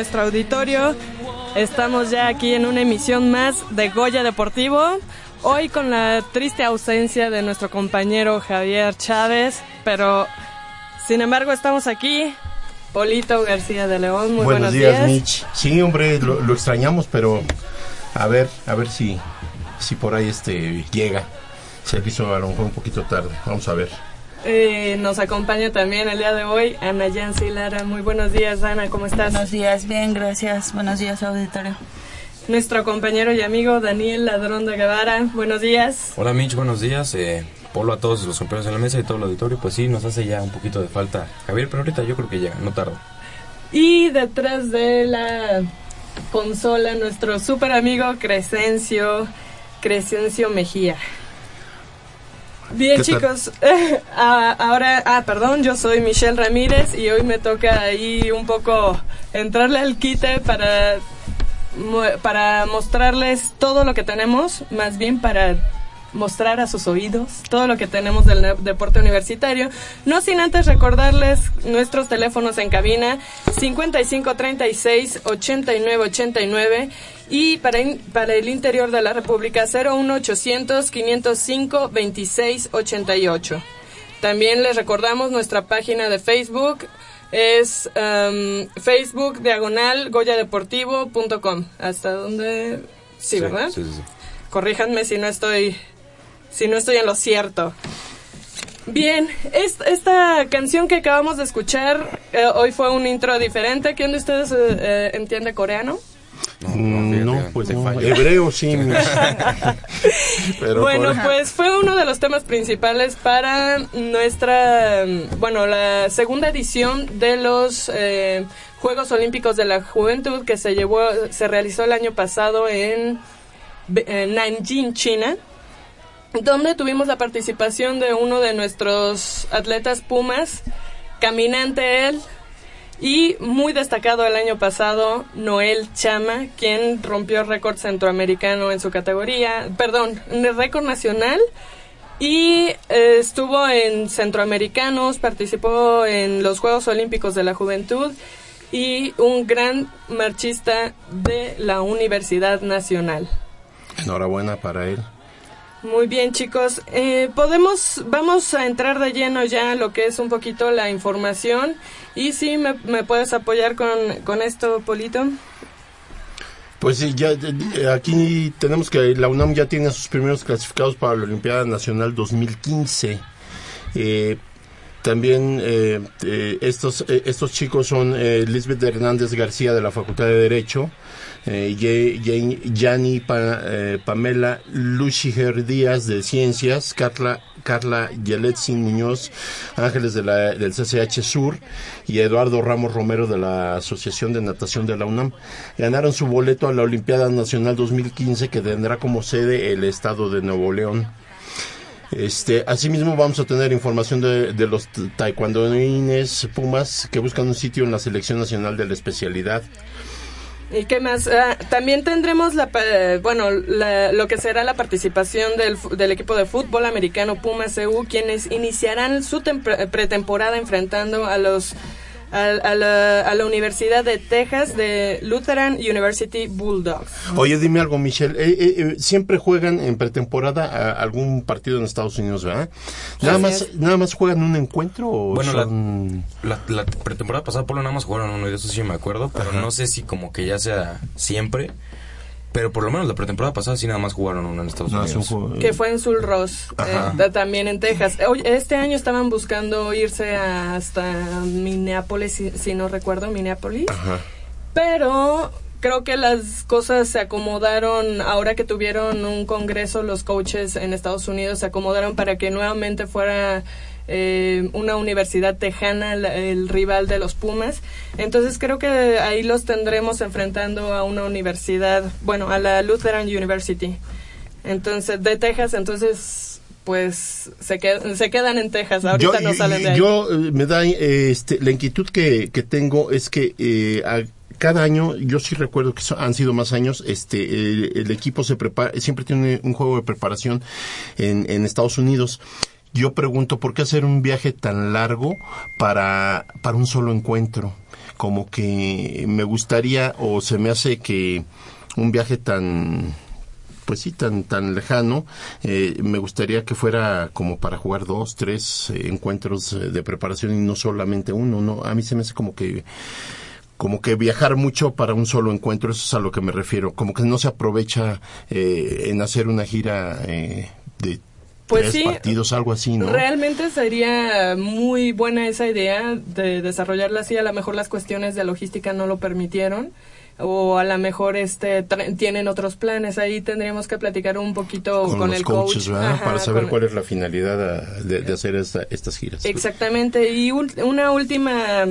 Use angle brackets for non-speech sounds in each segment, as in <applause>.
Nuestro auditorio. Estamos ya aquí en una emisión más de Goya Deportivo. Hoy con la triste ausencia de nuestro compañero Javier Chávez, pero sin embargo estamos aquí. Polito García de León, muy buenos, buenos días. Mitch. Sí, hombre, lo, lo, extrañamos, pero a ver, a ver si, si por ahí este llega. Se hizo a lo mejor un poquito tarde. Vamos a ver. Eh, nos acompaña también el día de hoy Ana Yancy Lara. Muy buenos días, Ana, ¿cómo estás? Buenos días, bien, gracias. Buenos días, auditorio. Nuestro compañero y amigo Daniel Ladrón de Guevara. Buenos días. Hola, Mitch, buenos días. Eh, Polo a todos los compañeros en la mesa y todo el auditorio. Pues sí, nos hace ya un poquito de falta Javier, pero ahorita yo creo que llega, no tarda. Y detrás de la consola, nuestro super amigo Crescencio, Crescencio Mejía. Bien chicos, <laughs> ah, ahora, ah, perdón, yo soy Michelle Ramírez y hoy me toca ahí un poco entrarle al quite para, para mostrarles todo lo que tenemos, más bien para mostrar a sus oídos todo lo que tenemos del deporte universitario. No sin antes recordarles nuestros teléfonos en cabina 5536 8989 y para, para el interior de la República 01800 505 2688. También les recordamos nuestra página de Facebook es um, Facebook diagonal goyadeportivo.com. ¿Hasta donde? Sí, sí ¿verdad? Sí, sí. Corríjanme si no estoy si no estoy en lo cierto. Bien, esta canción que acabamos de escuchar eh, hoy fue un intro diferente. ¿Quién de ustedes eh, entiende coreano? No, no, pues no, hebreo sí. <laughs> Pero bueno, pues fue uno de los temas principales para nuestra, bueno, la segunda edición de los eh, Juegos Olímpicos de la Juventud que se llevó, se realizó el año pasado en, en Nanjing, China donde tuvimos la participación de uno de nuestros atletas Pumas, caminante él, y muy destacado el año pasado, Noel Chama, quien rompió récord centroamericano en su categoría, perdón, récord nacional, y eh, estuvo en centroamericanos, participó en los Juegos Olímpicos de la Juventud y un gran marchista de la Universidad Nacional. Enhorabuena para él. Muy bien, chicos. Eh, podemos, vamos a entrar de lleno ya a lo que es un poquito la información. Y si me, me puedes apoyar con, con esto, Polito. Pues sí, ya aquí tenemos que la UNAM ya tiene sus primeros clasificados para la Olimpiada Nacional 2015. Eh, también eh, eh, estos, eh, estos chicos son eh, Lisbeth Hernández García de la Facultad de Derecho, Yanni pa, eh, Pamela Luchiger Díaz de Ciencias, Carla, Carla Muñoz Ángeles de la, del CCH Sur y Eduardo Ramos Romero de la Asociación de Natación de la UNAM. Ganaron su boleto a la Olimpiada Nacional 2015 que tendrá como sede el estado de Nuevo León. Este, asimismo vamos a tener información de los taekwondoines Pumas que buscan un sitio en la selección nacional de la especialidad. ¿Y qué más? Ah, también tendremos la, bueno, la- lo que será la participación del, del equipo de fútbol americano Pumas EU, quienes iniciarán su pretemporada enfrentando a los a, a la, a la Universidad de Texas de Lutheran University Bulldogs. Oye, dime algo, Michelle. eh, eh, eh, siempre juegan en pretemporada a algún partido en Estados Unidos, ¿verdad? Nada más, nada más juegan un encuentro o Bueno, son... La, la pretemporada pasada Polo nada más jugaron uno y de eso sí me acuerdo, pero no sé si como que ya sea siempre. Pero por lo menos la pretemporada pasada sí nada más jugaron uno en Estados No, es un Unidos. juego- que fue en Sul Ross, eh, también en Texas. Oye, este año estaban buscando irse hasta Minneapolis, si, si no recuerdo, Minneapolis. Ajá. Pero creo que las cosas se acomodaron ahora que tuvieron un congreso los coaches en Estados Unidos se acomodaron para que nuevamente fuera eh, una universidad tejana la- el rival de los Pumas. Entonces creo que ahí los tendremos enfrentando a una universidad bueno a la Lutheran University. Entonces de Texas entonces pues se, qued- se quedan en Texas. Ahorita no salen de ahí. yo, eh, me da este, la inquietud que, que tengo es que eh, a- cada año, yo sí recuerdo que han sido más años, este, el, el equipo se prepara, siempre tiene un juego de preparación en, en Estados Unidos. Yo pregunto, ¿por qué hacer un viaje tan largo para, para un solo encuentro? Como que me gustaría, o se me hace que un viaje tan, pues sí, tan, tan lejano, eh, me gustaría que fuera como para jugar dos, tres eh, encuentros eh, de preparación y no solamente uno, ¿no? A mí se me hace como que, como que viajar mucho para un solo encuentro, eso es a lo que me refiero, como que no se aprovecha eh, en hacer una gira de Pues tres sí, partidos, algo así, ¿no? Realmente sería muy buena esa idea de desarrollarla así. A lo mejor las cuestiones de logística no lo permitieron o a lo mejor este tienen otros planes. Ahí tendríamos que platicar un poquito con, con, los el coaches, coach ¿verdad? Ajá, para saber con- cuál es la finalidad ah, de, de hacer esta- estas giras. Exactamente. Y ul- una última,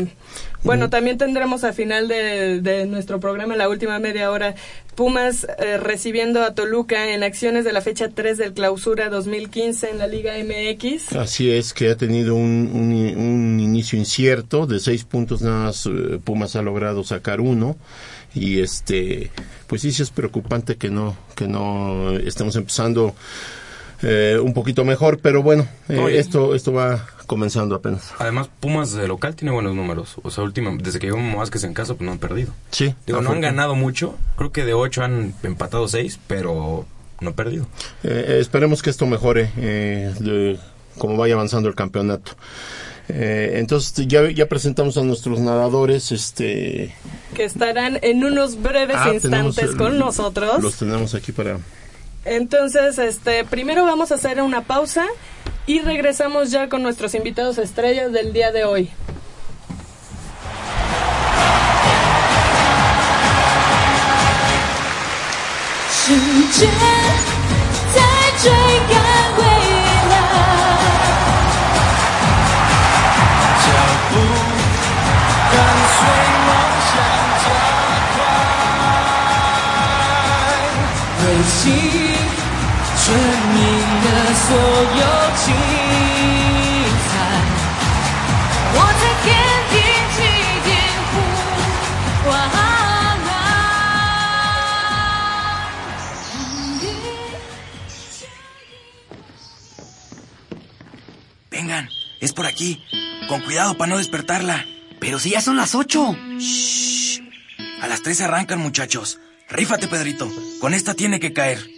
bueno, también tendremos a final de, de nuestro programa, la última media hora, Pumas eh, recibiendo a Toluca en acciones de la fecha 3 del clausura 2015 en la Liga MX. Así es, que ha tenido un, un- un inicio incierto, de seis puntos nada más eh, Pumas ha logrado sacar uno y este, pues sí, sí es preocupante que no, que no estemos empezando eh, un poquito mejor, pero bueno, eh, esto, esto va comenzando apenas. Además, Pumas de local tiene buenos números. O sea, última, desde que llegó Vázquez en casa, pues no han perdido. Sí, Digo, no han ganado mucho. Creo que de 8 han empatado 6, pero no han perdido. Eh, esperemos que esto mejore eh, de- como vaya avanzando el campeonato. Eh, entonces ya, ya presentamos a nuestros nadadores, este que estarán en unos breves ah, instantes con nosotros. Los tenemos aquí para Entonces, este, primero vamos a hacer una pausa y regresamos ya con nuestros invitados estrellas del día de hoy. 时 所有精彩。我在天地起点呼唤。 Vengan, es por aquí. Con cuidado para no despertarla. Pero si ya son las ocho. Shh. A las tres arrancan, muchachos. Rífate, Pedrito. Con esta tiene que caer.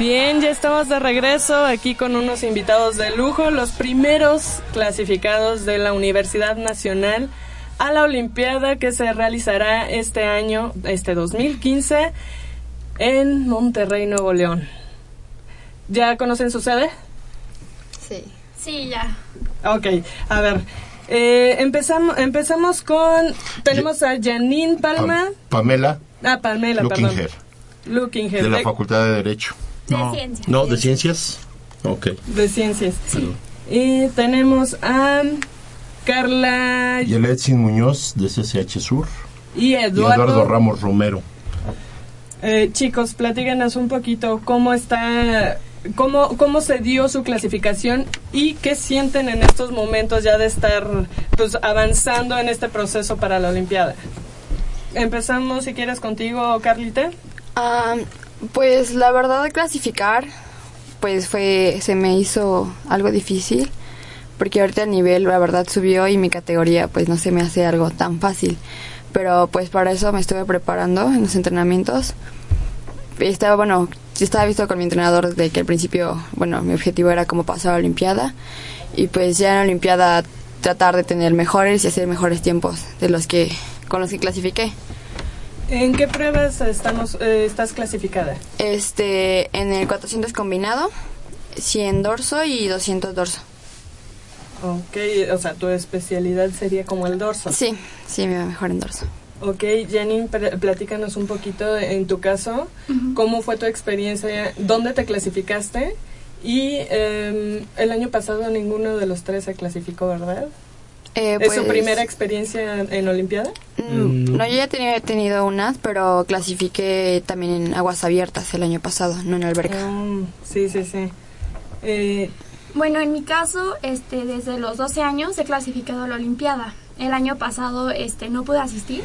Bien, ya estamos de regreso aquí con unos invitados de lujo, los primeros clasificados de la Universidad Nacional a la Olimpiada que se realizará este año, este 2015, en Monterrey, Nuevo León. ¿Ya conocen su sede? Sí. Sí, ya. Ok, a ver. eh, empezamos, empezamos con. Tenemos a Janine Palma. Pamela Ah, Pamela, perdón. Luckinger, Luckinger, de la Facultad de Derecho. De no. ciencias. No, de Ciencias. Ok. de Ciencias. Y tenemos a Carla Y el Edson Muñoz, de CCH Sur. y Y Eduardo. Eduardo Ramos Romero. Eh, chicos, platíganos un poquito cómo está, cómo, cómo se dio su clasificación y qué sienten en estos momentos ya de estar pues avanzando en este proceso para la Olimpiada. Empezamos, si quieres, contigo, Carlita. Ah, pues la verdad de clasificar, pues fue, se me hizo algo difícil, porque ahorita el nivel la verdad subió y mi categoría pues no se me hace algo tan fácil. Pero pues para eso me estuve preparando en los entrenamientos. Estaba, bueno, estaba visto con mi entrenador de que al principio, bueno, mi objetivo era como pasar a la Olimpiada. Y pues ya en la Olimpiada tratar de tener mejores y hacer mejores tiempos de los que, con los que clasifiqué. ¿En qué pruebas estamos, eh, estás clasificada? Este, en el 400 combinado, 100 dorso y 200 dorso. Ok, o sea, tu especialidad sería como el dorso. Sí, sí, me va mejor en dorso. Ok, Janine, pl- platícanos un poquito en tu caso, cómo fue tu experiencia, dónde te clasificaste y em, el año pasado ninguno de los tres se clasificó, ¿verdad? Eh, ¿Es su pues, primera experiencia en Olimpiada? mm, No, yo ya tenía, he tenido unas, pero clasifiqué también en aguas abiertas el año pasado, no en alberca. Mm, sí, sí, sí. Eh, Bueno, en mi caso, este, desde los 12 años he clasificado a la Olimpiada. El año pasado este, no pude asistir,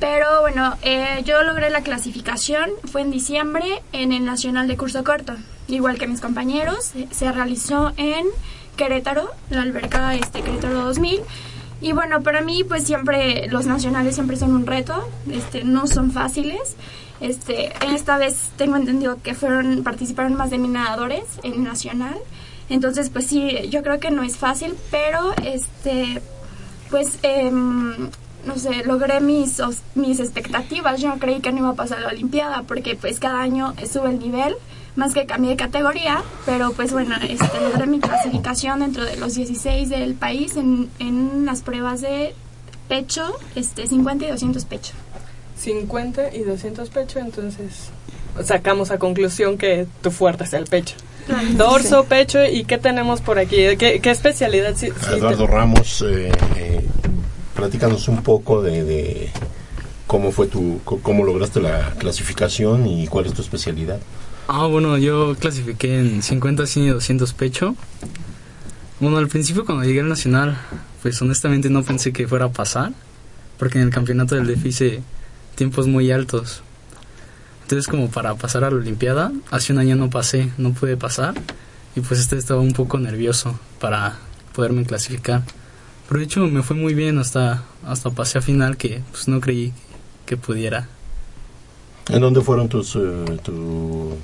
pero bueno, eh, yo logré la clasificación, fue en diciembre en el Nacional de Curso Corto. Igual que mis compañeros, se realizó en Querétaro, la alberca este, Querétaro 2000. Y bueno, para mí pues siempre los nacionales siempre son un reto, este, no son fáciles. Este, esta vez tengo entendido que fueron participaron más de mil nadadores en el nacional. Entonces, pues sí, yo creo que no es fácil, pero este pues em, no sé, logré mis mis expectativas. Yo no creí que no iba a pasar la olimpiada porque pues cada año sube el nivel, más que cambié de categoría, pero pues bueno, este logré mi clasificación dentro de los 16 del país en, en las pruebas de pecho, este 50 y 200 pecho. 50 y 200 pecho, entonces sacamos a conclusión que tu fuerte es el pecho. Dorso, pecho, ¿y qué tenemos por aquí? ¿Qué, qué especialidad? sí- sí te- Eduardo Ramos, eh, eh, platícanos un poco de, de cómo fue tu, cómo lograste la clasificación y cuál es tu especialidad. Ah, bueno, yo clasifiqué en 50, 100 y 200 pecho. Bueno, al principio cuando llegué al Nacional, pues honestamente no pensé que fuera a pasar, porque en el campeonato del DF hice tiempos muy altos. Entonces como para pasar a la Olimpiada, hace un año no pasé, no pude pasar, y pues este estaba un poco nervioso para poderme clasificar. Pero de hecho me fue muy bien hasta, hasta pasé a final que pues no creí que pudiera. ¿En dónde fueron tus, eh, tu-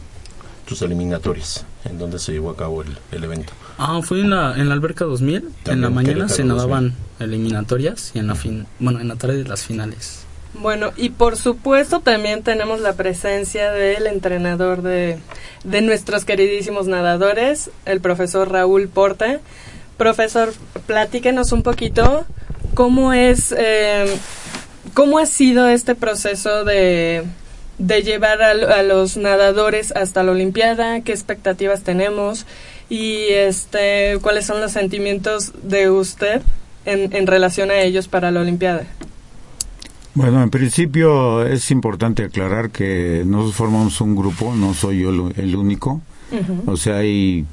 tus tus eliminatorias, en donde se llevó a cabo el, el evento. Ah, fue en la, en la alberca 2000. en También la mañana se nadaban eliminatorias y en la fin, bueno, en la tarde las finales. Bueno, y por supuesto también tenemos la presencia del entrenador de, de nuestros queridísimos nadadores, el profesor Raúl Porte. Profesor, platíquenos un poquito cómo es, eh, cómo ha sido este proceso de, de llevar a, a los nadadores hasta la Olimpiada, qué expectativas tenemos y este, cuáles son los sentimientos de usted en, en relación a ellos para la Olimpiada. Bueno, en principio es importante aclarar que nosotros formamos un grupo, no soy yo el, único. O sea, hay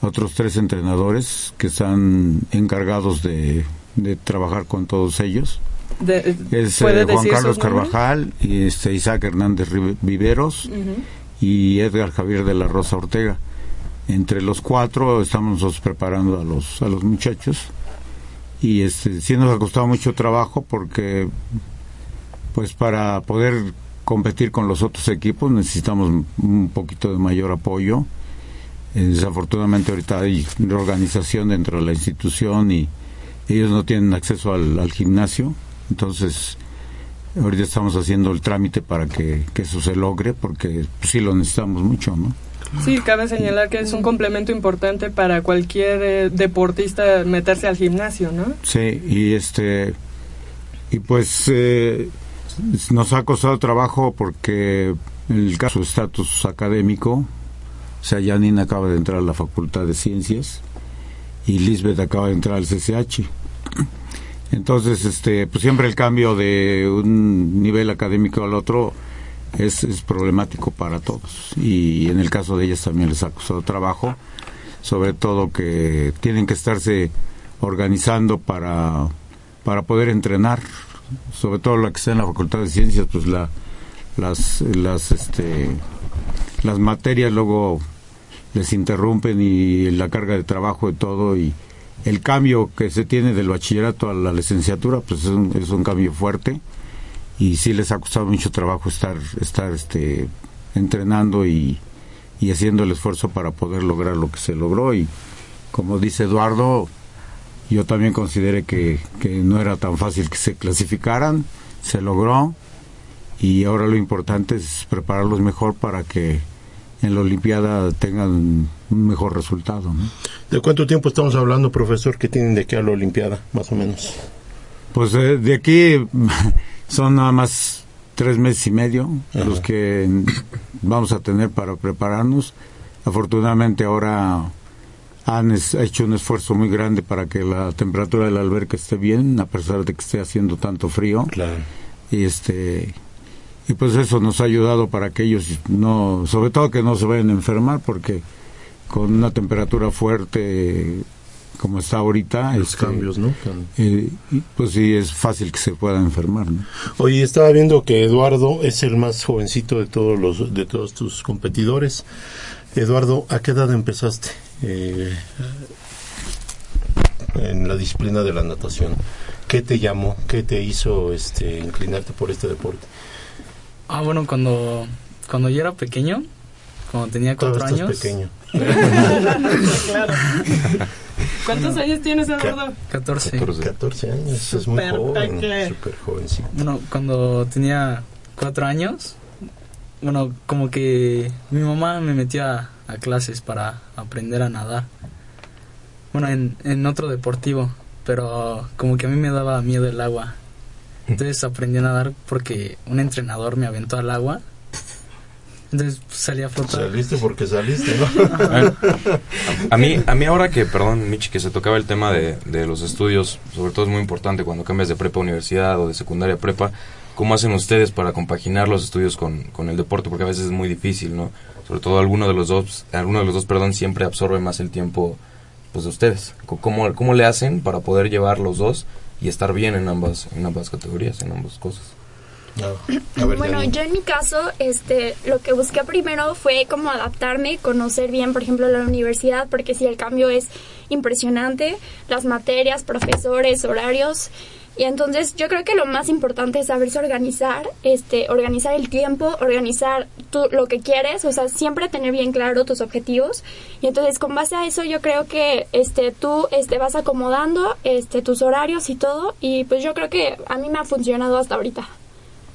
otros tres entrenadores que están encargados de, de trabajar con todos ellos. De- Es ¿puede eh, Juan decir Carlos? Carvajal, y este, Isaac Hernández Viveros y Edgar Javier de la Rosa Ortega. Entre los cuatro estamos nosotros preparando a los, a los muchachos y este, sí nos ha costado mucho trabajo porque pues para poder competir con los otros equipos necesitamos un poquito de mayor apoyo. Eh, desafortunadamente ahorita hay reorganización dentro de la institución y ellos no tienen acceso al, al gimnasio, entonces ahorita estamos haciendo el trámite para que, que eso se logre porque pues, sí lo necesitamos mucho, ¿no? Sí, cabe señalar que es un complemento importante para cualquier eh, deportista meterse al gimnasio, ¿no? Sí, y este y pues eh, nos ha costado trabajo porque el caso de estatus académico, o sea, Janine acaba de entrar a la Facultad de Ciencias y Lisbeth acaba de entrar al CCH. Entonces, este, pues siempre el cambio de un nivel académico al otro es, problemático para todos. Y en el caso de ellas también les ha costado trabajo, sobre todo que tienen que estarse organizando para, para poder entrenar, sobre todo la que está en la Facultad de Ciencias, pues la, las, las, este, las materias luego les interrumpen y la carga de trabajo y todo y el cambio que se tiene del bachillerato a la licenciatura pues es un, es un cambio fuerte. Y sí les ha costado mucho trabajo estar estar este entrenando y, y haciendo el esfuerzo para poder lograr lo que se logró. Y como dice Eduardo yo también consideré que, que no era tan fácil que se clasificaran se logró. Y ahora lo importante es prepararlos mejor para que en la Olimpiada tengan un mejor resultado. ¿no? ¿De cuánto tiempo estamos hablando, profesor, que tienen de aquí a la Olimpiada, más o menos? Pues eh, de aquí <laughs> son nada más tres meses y medio Ajá. los que vamos a tener para prepararnos. Afortunadamente ahora han es- hecho un esfuerzo muy grande para que la temperatura de la alberca esté bien, a pesar de que esté haciendo tanto frío. Claro. Y este y pues eso nos ha ayudado para que ellos no, sobre todo que no se vayan a enfermar, porque con una temperatura fuerte como está ahorita, Los este, cambios, ¿no? eh, pues sí es fácil que se puedan enfermar. ¿no? Oye, estaba viendo que Eduardo es el más jovencito de todos los de todos tus competidores. Eduardo, ¿a qué edad empezaste eh, en la disciplina de la natación? ¿Qué te llamó? ¿Qué te hizo este inclinarte por este deporte? Ah, bueno, cuando, cuando yo era pequeño, cuando tenía cuatro Todavía años. pequeño. <laughs> claro. ¿Cuántos años tienes, Eduardo? 14. 14 años, es muy joven, súper jovencito. Bueno, cuando tenía cuatro años, bueno, como que mi mamá me metió a, a clases para aprender a nadar. Bueno, en, en otro deportivo, pero como que a mí me daba miedo el agua. Entonces aprendí a nadar porque un entrenador me aventó al agua. Entonces pues, salí a flotar. Saliste porque saliste, ¿no? A, a mí, a mí ahora que, perdón, Michi, que se tocaba el tema de, de los estudios, sobre todo es muy importante cuando cambias de prepa a universidad o de secundaria a prepa, ¿cómo hacen ustedes para compaginar los estudios con, con el deporte? Porque a veces es muy difícil, ¿no? Sobre todo alguno de los dos, alguno de los dos, perdón, siempre absorbe más el tiempo pues de ustedes. ¿Cómo, cómo le hacen para poder llevar los dos y estar bien en ambas, en ambas categorías, en ambas cosas? A ver, bueno, yo en mi caso, este, lo que busqué primero fue como adaptarme, conocer bien, por ejemplo, la universidad, porque sí, el cambio es impresionante, las materias, profesores, horarios, Y entonces yo creo que lo más importante es saberse organizar, este, organizar el tiempo, organizar tú lo que quieres, o sea, siempre tener bien claro tus objetivos. Y entonces con base a eso yo creo que este, tú este, vas acomodando este, tus horarios y todo. Y pues yo creo que a mí me ha funcionado hasta ahorita,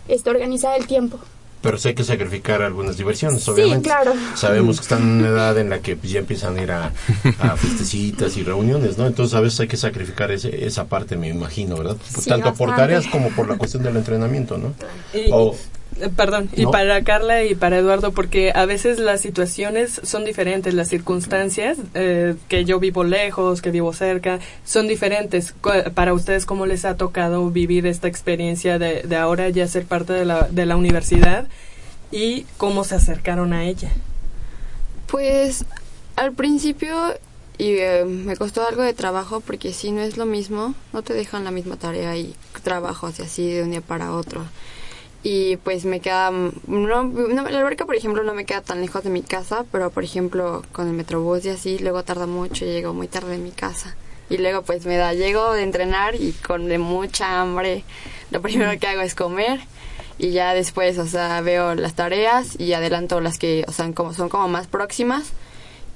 este, organizar el tiempo. Pero sí hay que sacrificar algunas diversiones, obviamente. claro. Sabemos que están en una <laughs> edad en la que pues, ya empiezan a ir a, a fiestecitas y reuniones, ¿no? Entonces a veces hay que sacrificar ese, esa parte, me imagino, ¿verdad? Sí, Tanto por tareas como por la cuestión del entrenamiento, ¿no? Y- O- Eh, Perdón, y para Carla y para Eduardo, porque a veces las situaciones son diferentes, las circunstancias, eh, que yo vivo lejos, que vivo cerca, son diferentes. Para ustedes, ¿cómo les ha tocado vivir esta experiencia de, de ahora ya ser parte de la, de la universidad y cómo se acercaron a ella? Pues al principio y eh, me costó algo de trabajo porque si no es lo mismo, no te dejan la misma tarea y trabajos y así de un día para otro. Y pues me queda, no, no, la alberca por ejemplo no me queda tan lejos de mi casa, pero por ejemplo con el metrobús y así, luego tarda mucho llego muy tarde a mi casa. Y luego pues me da, llego de entrenar y con de mucha hambre, lo primero que hago es comer y ya después, o sea, veo las tareas y adelanto las que, o sea, como son como más próximas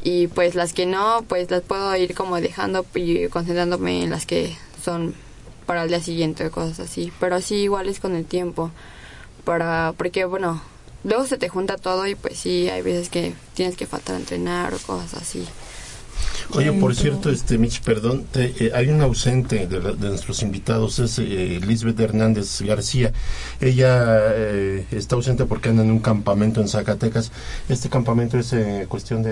y pues las que no, pues las puedo ir como dejando y concentrándome en las que son para el día siguiente cosas así, pero sí igual es con el tiempo para porque bueno, luego se te junta todo y pues sí hay veces que tienes que faltar a entrenar o cosas así. Oye, por cierto, este Mitch, perdón, te- eh, hay un ausente de, la- de nuestros invitados, es eh, Lisbeth Hernández García. Ella eh, está ausente porque anda en un campamento en Zacatecas. ¿Este campamento es eh, cuestión de,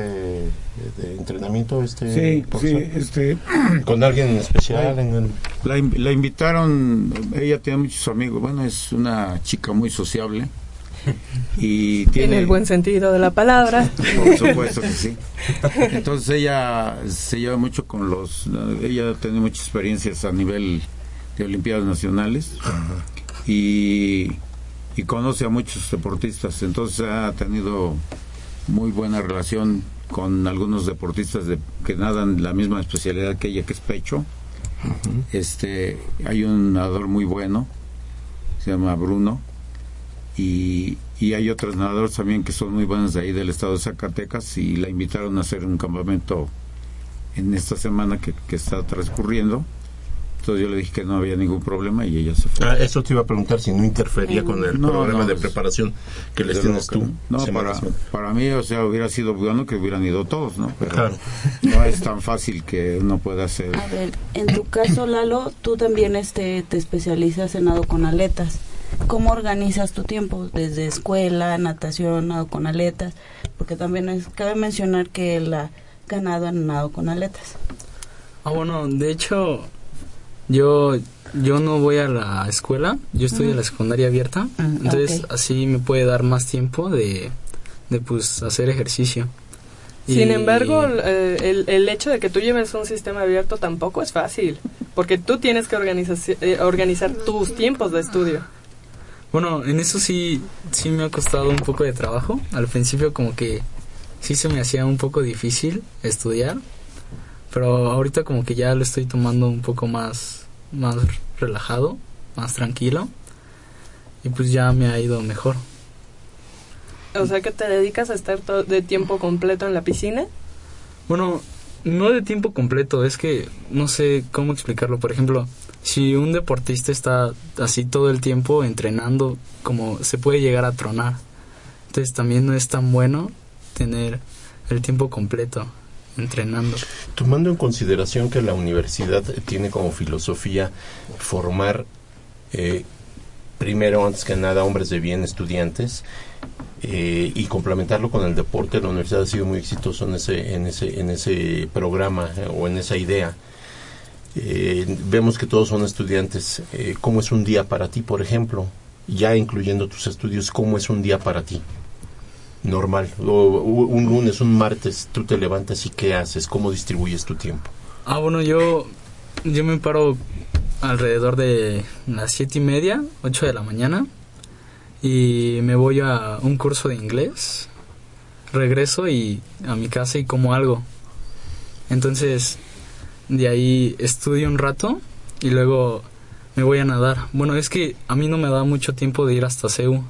de entrenamiento? Este, Sí, este... <clears throat> ¿Con alguien en especial? En el- la invitaron, ella tiene muchos amigos, bueno, es una chica muy sociable <laughs> y En tiene... el buen sentido de la palabra. Por supuesto que sí. Entonces ella se lleva mucho con los... Ella tiene muchas experiencias a nivel de Olimpiadas Nacionales y, y conoce a muchos deportistas. Entonces ha tenido muy buena relación con algunos deportistas de, que nadan la misma especialidad que ella, que es pecho. Este, hay un nadador muy bueno, se llama Bruno, y, y hay otros nadadores también que son muy buenos de ahí del estado de Zacatecas y la invitaron a hacer un campamento en esta semana que, que está transcurriendo. Entonces yo le dije que no había ningún problema y ella se fue. Ah, eso te iba a preguntar si no interfería con el No, programa no, de preparación que les tienes tú. No, para, para mí, o sea, hubiera sido bueno que hubieran ido todos, ¿no? Pero Claro. no es tan fácil que uno pueda hacer. A ver, en tu caso, Lalo, tú también este, te especializas en nado con aletas. ¿Cómo organizas tu tiempo? Desde escuela, natación, nado con aletas. Porque también es, cabe mencionar que él ha ganado en nado con aletas. Ah, bueno, de hecho, yo, yo no voy a la escuela, yo estoy en la secundaria abierta, entonces ok. así me puede dar más tiempo de, de pues hacer ejercicio. Sin Y- embargo, eh, el, el hecho de que tú lleves un sistema abierto tampoco es fácil, porque tú tienes que organizar, eh, organizar tus tiempos de estudio. Bueno, en eso sí, sí me ha costado un poco de trabajo. Al principio como que sí se me hacía un poco difícil estudiar, pero ahorita como que ya lo estoy tomando un poco más, más relajado, más tranquilo, y pues ya me ha ido mejor. O sea que te dedicas a estar to- de tiempo completo en la piscina. Bueno, no de tiempo completo, es que no sé cómo explicarlo. Por ejemplo, si un deportista está así todo el tiempo entrenando, como se puede llegar a tronar. Entonces también no es tan bueno tener el tiempo completo entrenando. Tomando en consideración que la universidad tiene como filosofía formar, eh, primero, antes que nada, hombres de bien, estudiantes, eh, y complementarlo con el deporte, la universidad ha sido muy exitosa en ese, en ese, en ese programa eh, o en esa idea. Eh, vemos que todos son estudiantes. Eh, ¿Cómo es un día para ti, por ejemplo? Ya incluyendo tus estudios, ¿cómo es un día para ti? Normal. O, un lunes, un martes, tú te levantas y ¿qué haces? ¿Cómo distribuyes tu tiempo? Ah, bueno, yo, yo me paro alrededor de las siete y media, ocho de la mañana, y me voy a un curso de inglés. Regreso y a mi casa y como algo. Entonces, de ahí estudio un rato y luego me voy a nadar. Bueno, es que a mí no me da mucho tiempo de ir hasta CEU.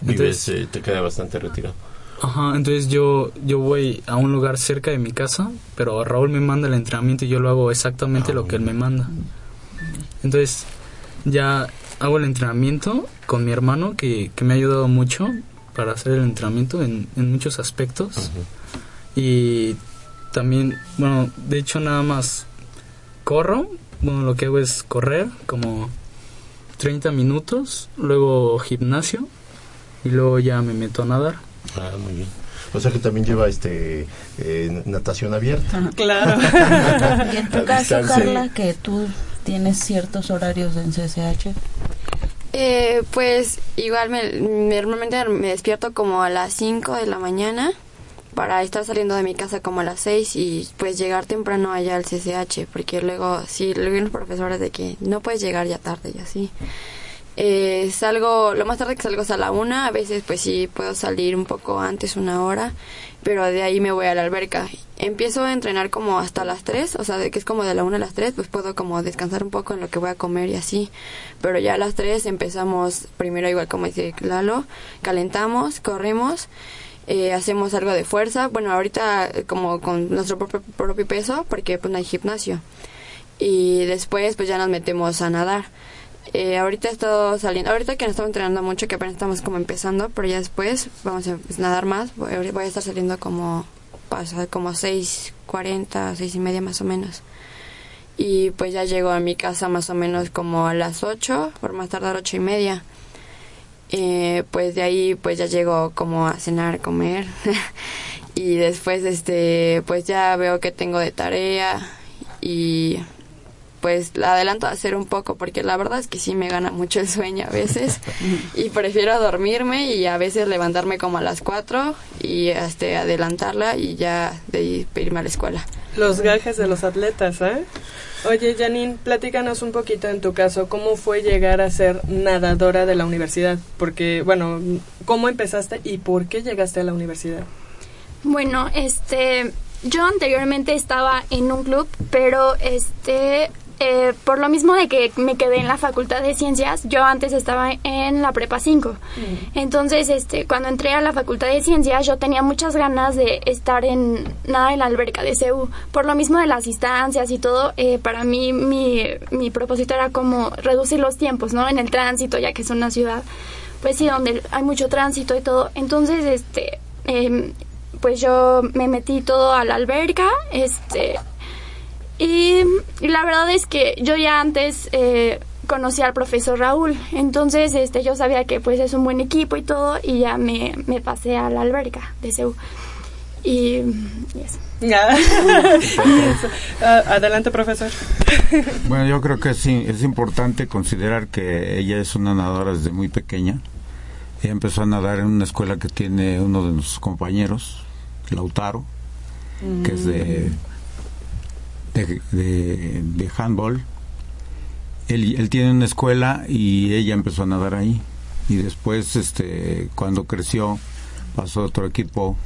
Vives, eh, te queda bastante retirado. Ajá, entonces yo, yo voy a un lugar cerca de mi casa, pero Raúl me manda el entrenamiento y yo lo hago exactamente lo que él me manda. Entonces ya hago el entrenamiento con mi hermano que, que me ha ayudado mucho para hacer el entrenamiento en, en muchos aspectos. Y también, bueno, de hecho nada más corro, bueno, lo que hago es correr como 30 minutos, luego gimnasio y luego ya me meto a nadar. Ah, muy bien. O sea que también lleva este eh, natación abierta. Claro. <laughs> y en tu caso, Carla, que tú tienes ciertos horarios en CCH. Eh, pues igual me, normalmente me despierto como a las 5 de la mañana para estar saliendo de mi casa como a las 6 y pues llegar temprano allá al CCH, porque luego sí, luego los profesores de que no puedes llegar ya tarde y así. Eh, salgo, lo más tarde que salgo es a la una, a veces pues sí puedo salir un poco antes, una hora, pero de ahí me voy a la alberca. Empiezo a entrenar como hasta las 3, o sea, de que es como de la una a las 3, pues puedo como descansar un poco en lo que voy a comer y así. Pero ya a las 3 empezamos, primero igual como dice Lalo, calentamos, corremos, eh, hacemos algo de fuerza, bueno, ahorita eh, como con nuestro propio, peso, porque pues no hay gimnasio. Y después pues ya nos metemos a nadar. Eh, ahorita he estado saliendo, ahorita que no estamos entrenando mucho, que apenas estamos como empezando, pero ya después vamos a pues, nadar más. Voy, a estar saliendo como, pasa, como 6.40, seis y media más o menos. Y pues ya llego a mi casa más o menos como a las 8, por más tardar ocho y media. Eh, pues de ahí pues ya llego como a cenar, comer. <laughs> y después este pues ya veo que tengo de tarea y pues la adelanto a hacer un poco porque la verdad es que sí me gana mucho el sueño a veces <laughs> y prefiero dormirme y a veces levantarme como a las 4 y este adelantarla y ya de irme a la escuela. Los gajes de los atletas, ¿eh? Oye, Janine, platícanos un poquito en tu caso, ¿cómo fue llegar a ser nadadora de la universidad? Porque, bueno, ¿cómo empezaste y por qué llegaste a la universidad? Bueno, este, yo anteriormente estaba en un club, pero este, eh, por lo mismo de que me quedé en la Facultad de Ciencias, yo antes estaba en la Prepa 5. Entonces, este, cuando entré a la Facultad de Ciencias, yo tenía muchas ganas de estar en nada en la alberca de CEU. Por lo mismo de las distancias y todo, eh, para mí mi, mi propósito era como reducir los tiempos, ¿no? En el tránsito, ya que es una ciudad, pues sí, donde hay mucho tránsito y todo. Entonces, este, em, pues yo me metí todo a la alberca, este, y, y la verdad es que yo ya antes eh, conocí al profesor Raúl, entonces este yo sabía que pues es un buen equipo y todo y ya me, me pasé a la alberca de CEU. Y, y eso. <laughs> Adelante, profesor. Bueno, yo creo que sí, es importante considerar que ella es una nadadora desde muy pequeña. Ella empezó a nadar en una escuela que tiene uno de nuestros compañeros, Lautaro, que es de, de, handball. Él, él tiene una escuela y ella empezó a nadar ahí. Y después, este, cuando creció, pasó a otro equipo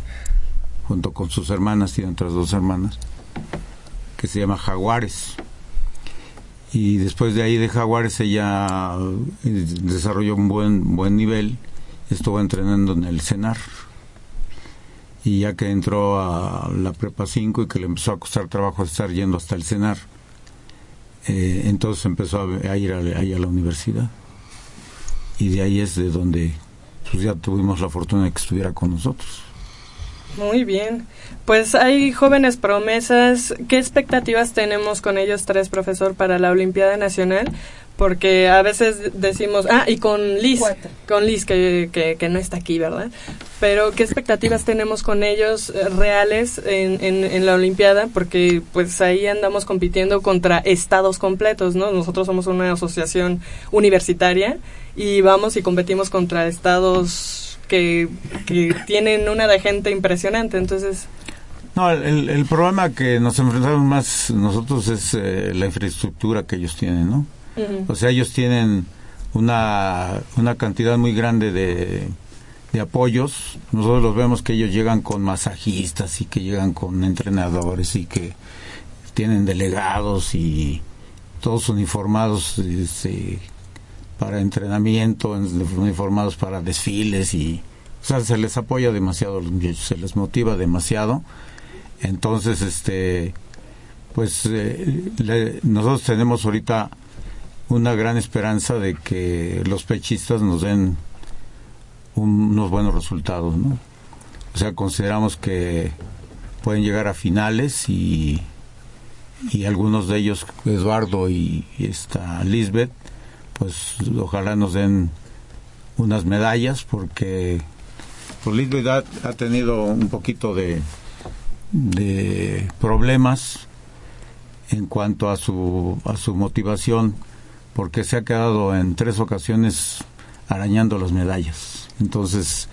junto con sus hermanas, tiene otras dos hermanas, que se llama Jaguares. Y después de ahí de Jaguares ella eh, desarrolló un buen, buen nivel, estuvo entrenando en el CENAR. Y ya que entró a la prepa 5 y que le empezó a costar trabajo estar yendo hasta el CENAR, eh, entonces empezó a, a ir a, ahí a la universidad. Y de ahí es de donde pues ya tuvimos la fortuna de que estuviera con nosotros. Muy bien. Pues hay jóvenes promesas. ¿Qué expectativas tenemos con ellos tres, profesor, para la Olimpiada Nacional? Porque a veces decimos, ah, y con Liz, con Liz, que, que, que no está aquí, ¿verdad? Pero ¿qué expectativas tenemos con ellos eh, reales en, en, en la Olimpiada? Porque pues ahí andamos compitiendo contra estados completos, ¿no? Nosotros somos una asociación universitaria y vamos y competimos contra estados que, que tienen una de gente impresionante, entonces... No, el, el problema que nos enfrentamos más nosotros es eh, la infraestructura que ellos tienen, ¿no? O sea, ellos tienen una, una cantidad muy grande de, de apoyos. Nosotros los vemos que ellos llegan con masajistas y que llegan con entrenadores y que tienen delegados y todos uniformados este, para entrenamiento, uniformados para desfiles y o sea, se les apoya demasiado se les motiva demasiado. Entonces, este, pues eh, le- nosotros tenemos ahorita una gran esperanza de que los pechistas nos den un- unos buenos resultados. O sea, consideramos que pueden llegar a finales y, y algunos de ellos, Eduardo y, y esta Lisbeth, pues ojalá nos den unas medallas porque pues Lisbeth ha, ha tenido un poquito de, de problemas en cuanto a su, a su motivación porque se ha quedado en tres ocasiones arañando las medallas. Entonces,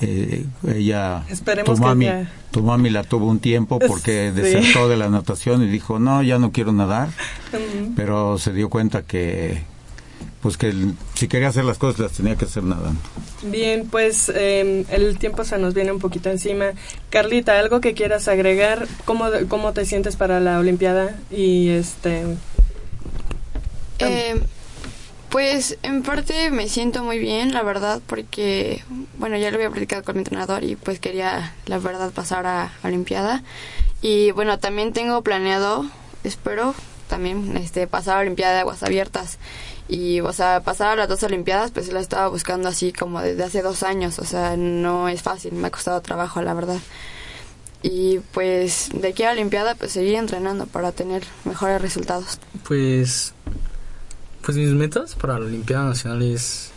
eh, ella, Esperemos tu que mami, tu mami la tuvo un tiempo <laughs> porque Sí. desertó de la natación y dijo, no, ya no quiero nadar, Ujú. pero se dio cuenta que, pues que si quería hacer las cosas las tenía que hacer nadando. Bien, pues eh, el tiempo se nos viene un poquito encima. Carlita, ¿algo que quieras agregar? ¿Cómo, cómo te sientes para la Olimpiada? Y este... Eh, pues en parte me siento muy bien, la verdad, porque, bueno, ya lo había platicado con mi entrenador y pues quería, la verdad, pasar a Olimpiada. Y bueno, también tengo planeado, espero, también este, pasar a Olimpiada de Aguas Abiertas. Y, o sea, pasar a las dos Olimpiadas, pues la estaba buscando así como desde hace dos años. O sea, no es fácil, me ha costado trabajo, la verdad. Y pues de aquí a la Olimpiada, pues seguir entrenando para tener mejores resultados. Pues, pues mis metas para la Olimpiada Nacional es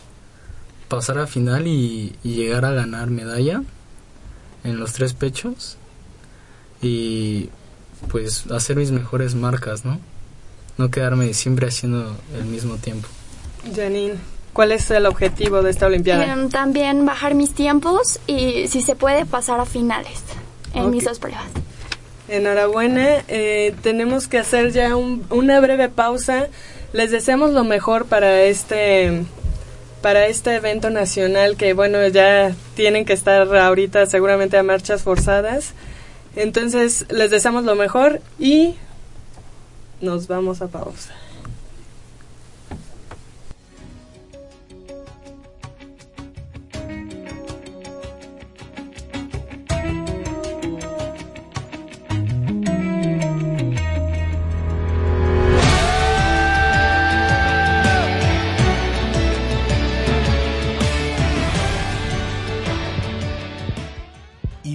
pasar a final y, y llegar a ganar medalla en los tres pechos y pues hacer mis mejores marcas, ¿no? No quedarme siempre haciendo el mismo tiempo. Janine, ¿cuál es el objetivo de esta Olimpiada? Em, también bajar mis tiempos y si se puede pasar a finales en mis dos pruebas. Enhorabuena, eh, tenemos que hacer ya un- una breve pausa. Les deseamos lo mejor para este para este evento nacional que bueno ya tienen que estar ahorita seguramente a marchas forzadas. Entonces les deseamos lo mejor y nos vamos a pausa.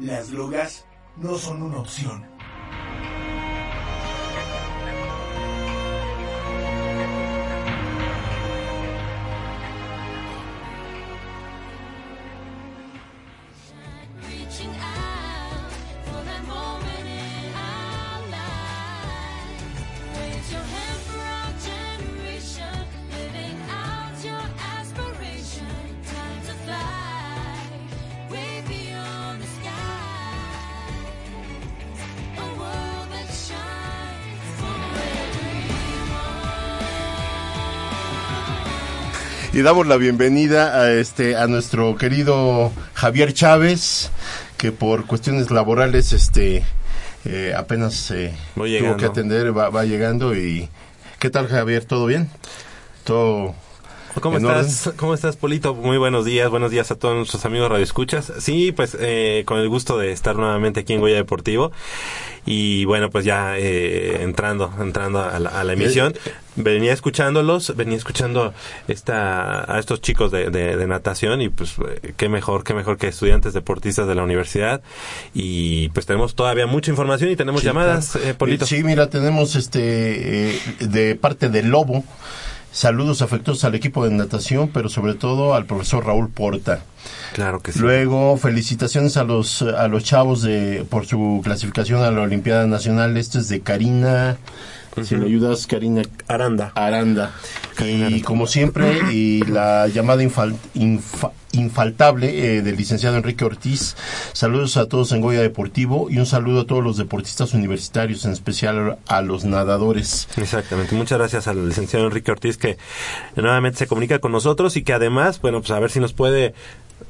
Las drogas no son una opción. Y damos la bienvenida a este a nuestro querido Javier Chávez, que por cuestiones laborales este eh, apenas eh, tuvo que atender, va, va llegando y ¿qué tal Javier? ¿Todo bien? ¿Todo ¿Cómo estás? ¿Cómo estás, Polito? Muy buenos días, buenos días a todos nuestros amigos radioescuchas. Sí, pues eh, con el gusto de estar nuevamente aquí en Goya Deportivo. Y bueno, pues ya eh, entrando, entrando a la, a la emisión. Venía escuchándolos, venía escuchando esta, a estos chicos de, de- de natación y pues eh, qué mejor, qué mejor que estudiantes deportistas de la universidad. Y pues tenemos todavía mucha información y tenemos Sí, llamadas, claro. eh, Polito. Eh, sí, mira, tenemos este eh, de parte del Lobo. Saludos afectuosos al equipo de natación, pero sobre todo al profesor Raúl Porta. Claro que sí. Luego, felicitaciones a los a los chavos de por su clasificación a la Olimpiada Nacional. Esto es de Karina. Si me ayudas, Karina. Aranda. Aranda. y como siempre, y la llamada infal- infa- infaltable eh, del licenciado Enrique Ortiz. Saludos a todos en Goya Deportivo y un saludo a todos los deportistas universitarios, en especial a los nadadores. Exactamente. Muchas gracias al licenciado Enrique Ortiz que nuevamente se comunica con nosotros y que además, bueno, pues a ver si nos puede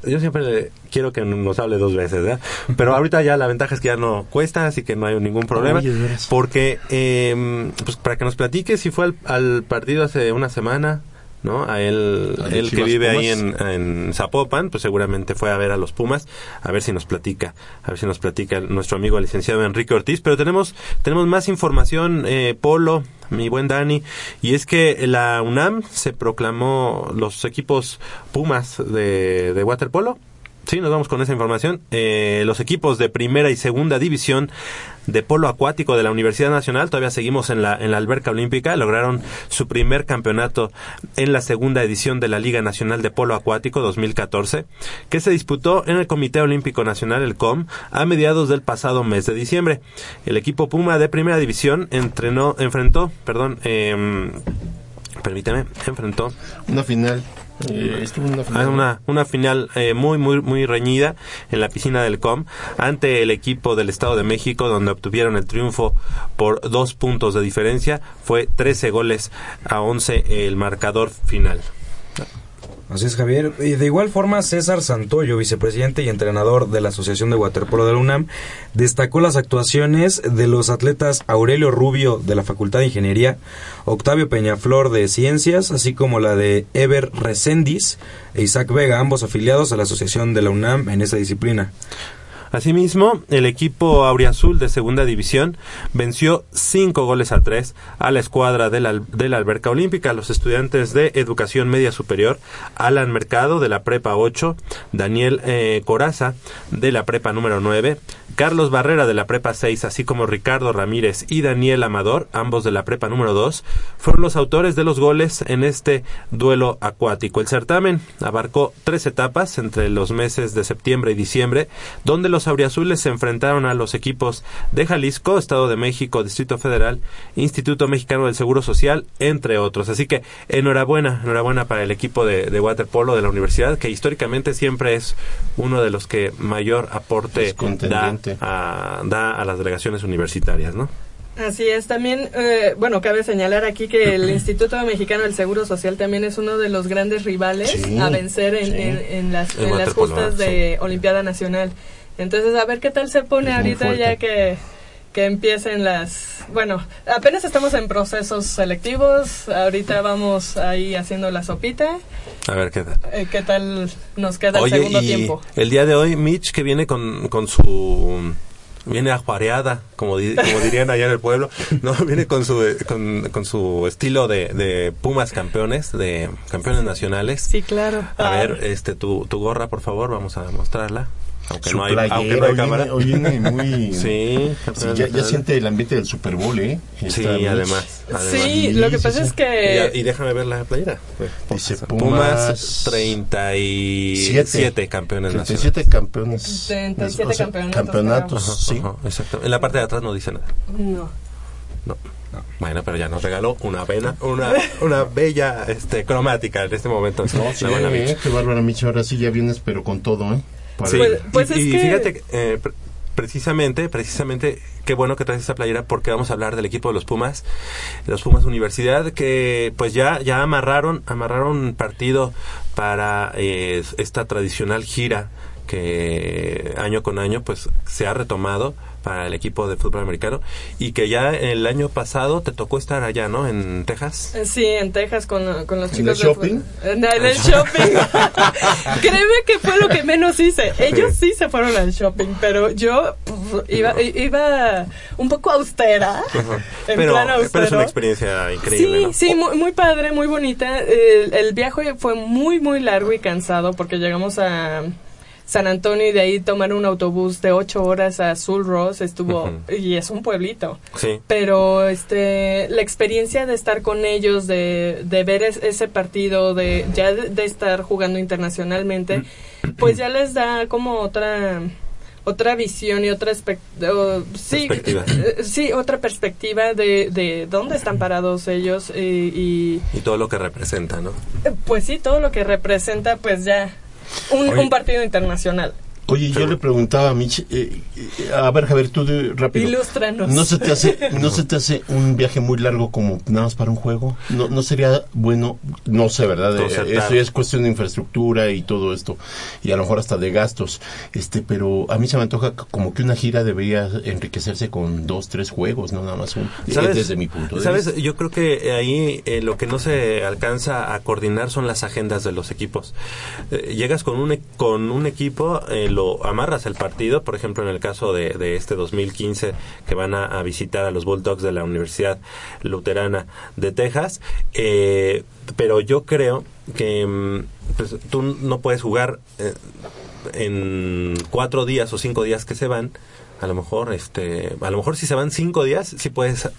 yo siempre le- quiero que nos hable dos veces, ¿verdad? Pero ahorita ya la ventaja es que ya no cuesta, así que no hay ningún problema. Porque, eh, pues para que nos platique si fue al, al partido hace una semana, ¿no? A él, él que vive ahí en, en Zapopan, pues seguramente fue a ver a los Pumas, a ver si nos platica, a ver si nos platica nuestro amigo el licenciado Enrique Ortiz. Pero tenemos, tenemos más información, eh, Polo, mi buen Dani, y es que la UNAM se proclamó los equipos Pumas de, de waterpolo. Sí, nos vamos con esa información. Eh, los equipos de primera y segunda división de polo acuático de la Universidad Nacional, todavía seguimos en la, en la alberca olímpica, lograron su primer campeonato en la segunda edición de la Liga Nacional de Polo Acuático 2014, que se disputó en el Comité Olímpico Nacional, el COM, a mediados del pasado mes de diciembre. El equipo Puma de primera división entrenó, enfrentó, perdón, em, permíteme, enfrentó Una final. Eh, estuvo en una Ah, final. una, una final eh, muy, muy, muy reñida en la piscina del COM ante el equipo del Estado de México, donde obtuvieron el triunfo por dos puntos de diferencia. Fue 13 goles a 11 el marcador final. Así es, Javier. Y de igual forma, César Santoyo, vicepresidente y entrenador de la Asociación de Waterpolo de la UNAM, destacó las actuaciones de los atletas Aurelio Rubio de la Facultad de Ingeniería, Octavio Peñaflor de Ciencias, así como la de Ever Recendis e Isaac Vega, ambos afiliados a la Asociación de la UNAM en esa disciplina. Asimismo, el equipo Auriazul de segunda división venció cinco goles a tres a la escuadra de la, de la alberca olímpica. Los estudiantes de educación media superior, Alan Mercado de la prepa 8, Daniel eh, Coraza de la prepa número 9, Carlos Barrera de la prepa 6, así como Ricardo Ramírez y Daniel Amador, ambos de la prepa número 2, fueron los autores de los goles en este duelo acuático. El certamen abarcó tres etapas entre los meses de septiembre y diciembre, donde los auriazules se enfrentaron a los equipos de Jalisco, Estado de México, Distrito Federal, Instituto Mexicano del Seguro Social, entre otros. Así que enhorabuena, enhorabuena para el equipo de, de waterpolo de la universidad, que históricamente siempre es uno de los que mayor aporte da a, da a las delegaciones universitarias, ¿no? Así es, también, eh, bueno, cabe señalar aquí que el <clears throat> Instituto Mexicano del Seguro Social también es uno de los grandes rivales Sí, a vencer en, sí. en- en las, En las justas de Olimpiada Nacional. Entonces, a ver qué tal se pone Es ahorita ya que, que empiecen las... Bueno, apenas estamos en procesos selectivos, ahorita vamos ahí haciendo la sopita. A ver qué tal. Eh, ¿Qué tal nos queda el segundo y tiempo? el día de hoy, Mitch, que viene con, con su... Viene ajuareada, como, di- como dirían allá en el pueblo. <laughs> No, viene con su, eh, con, con su estilo de, de Pumas campeones, de campeones nacionales. Sí, claro. A Ah, ver, este, tu, tu gorra, por favor, vamos a mostrarla. Aunque Su no hay, playera, aunque no hay hoy cámara. viene- hoy viene muy... <laughs> Sí, Sí, ya, ya siente el ambiente del Super Bowl, ¿eh? Sí, Está muy- además. además. Sí, lo que pasa es Y, que... y déjame ver la playera. Dice Pumas, Pumas 37 campeones nacionales. 37 campeones. 37 O sea, campeonatos, campeonatos, Ajá, sí. ajá, exacto. En la parte de atrás no dice nada. No. No. Bueno, pero ya nos regaló una pena, una, <laughs> una bella este, cromática en este momento. No, sí, eh, qué bárbara, Micho. Ahora sí ya vienes, pero con todo, ¿eh? Sí, Pues- pues y, es y que- fíjate, que, eh, pre- precisamente, precisamente, qué bueno que traes esta playera porque vamos a hablar del equipo de los Pumas, de los Pumas Universidad, que pues ya, ya amarraron, amarraron partido para eh, esta tradicional gira que año con año pues se ha retomado para el equipo de fútbol americano y que ya el año pasado te tocó estar allá, ¿no? En Texas. Eh, Sí, en Texas con, con los ¿En chicos el de- shopping? En el, el shopping. <laughs> Créeme que fue lo que menos hice. Ellos sí se fueron al shopping, pero yo iba, iba un poco austera. En Pero, plan pero es austero. una experiencia increíble, Sí, ¿no? sí, muy, muy padre, muy bonita. El, el viaje fue muy, muy largo y cansado porque llegamos a San Antonio y de ahí tomar un autobús de ocho horas a Sul Ross estuvo y es un pueblito. Sí. Pero este la experiencia de estar con ellos, de, de ver es- ese partido, de ya de, de estar jugando internacionalmente, <clears throat> pues ya les da como otra otra visión y otra sí, Perspectiva. <clears throat> eh, sí, otra perspectiva de, de dónde están parados ellos eh, y, Y todo lo que representa, ¿no? eh, pues sí, todo lo que representa pues ya un, Oye. un partido internacional. Oye, yo le preguntaba a Mitch, eh, eh, a ver Javier, tú de- rápido. Ilústranos. ¿No se te hace, <laughs> no se te hace un viaje muy largo como nada más para un juego? ¿No, no sería bueno? No sé, ¿verdad? Eh, eso ya es cuestión de infraestructura y todo esto, y a lo mejor hasta de gastos. Este, pero a mí se me antoja como que una gira debería enriquecerse con dos, tres juegos, no nada más un. ¿Sabes? desde mi punto de ¿Sabes? vista. Yo creo que ahí eh, lo que no se alcanza a coordinar son las agendas de los equipos. Eh, llegas con un, e- con un equipo, eh, amarras el partido, por ejemplo, en el caso de, este 2015 que van a, visitar a los Bulldogs de la Universidad Luterana de Texas, eh, pero yo creo que mm, pues, tú no puedes jugar eh, en cuatro días o cinco días que se van a lo mejor este a lo mejor si se van cinco días sí puedes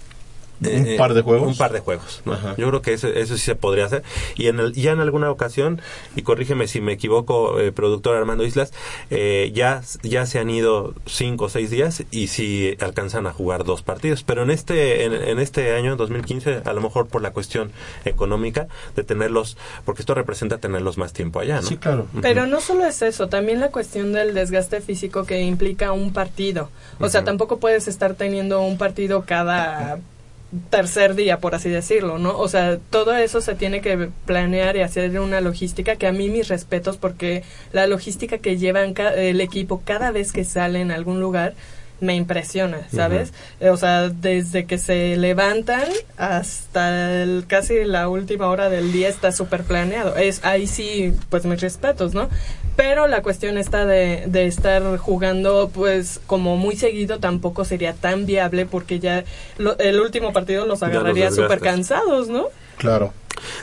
¿Un par de juegos? un par de juegos yo creo que eso, eso sí se podría hacer y en el, ya en alguna ocasión y corrígeme si me equivoco eh, productor Armando Islas eh, ya ya se han ido cinco o seis días y sí alcanzan a jugar dos partidos pero en este en, en este año 2015 a lo mejor por la cuestión económica de tenerlos porque esto representa tenerlos más tiempo allá ¿no? Sí, claro. Pero no solo es eso, también la cuestión del desgaste físico que implica un partido. O sea, tampoco puedes estar teniendo un partido cada tercer día, por así decirlo, ¿no? O sea, todo eso se tiene que planear y hacer una logística que a mí mis respetos porque la logística que llevan ca- el equipo cada vez que sale en algún lugar me impresiona, ¿sabes? Eh, O sea, desde que se levantan hasta el- casi la última hora del día está súper planeado. Es ahí sí, pues mis respetos, ¿no? Pero la cuestión está de, de estar jugando, pues como muy seguido tampoco sería tan viable porque ya lo- el último partido los agarraría súper cansados, ¿no? Claro.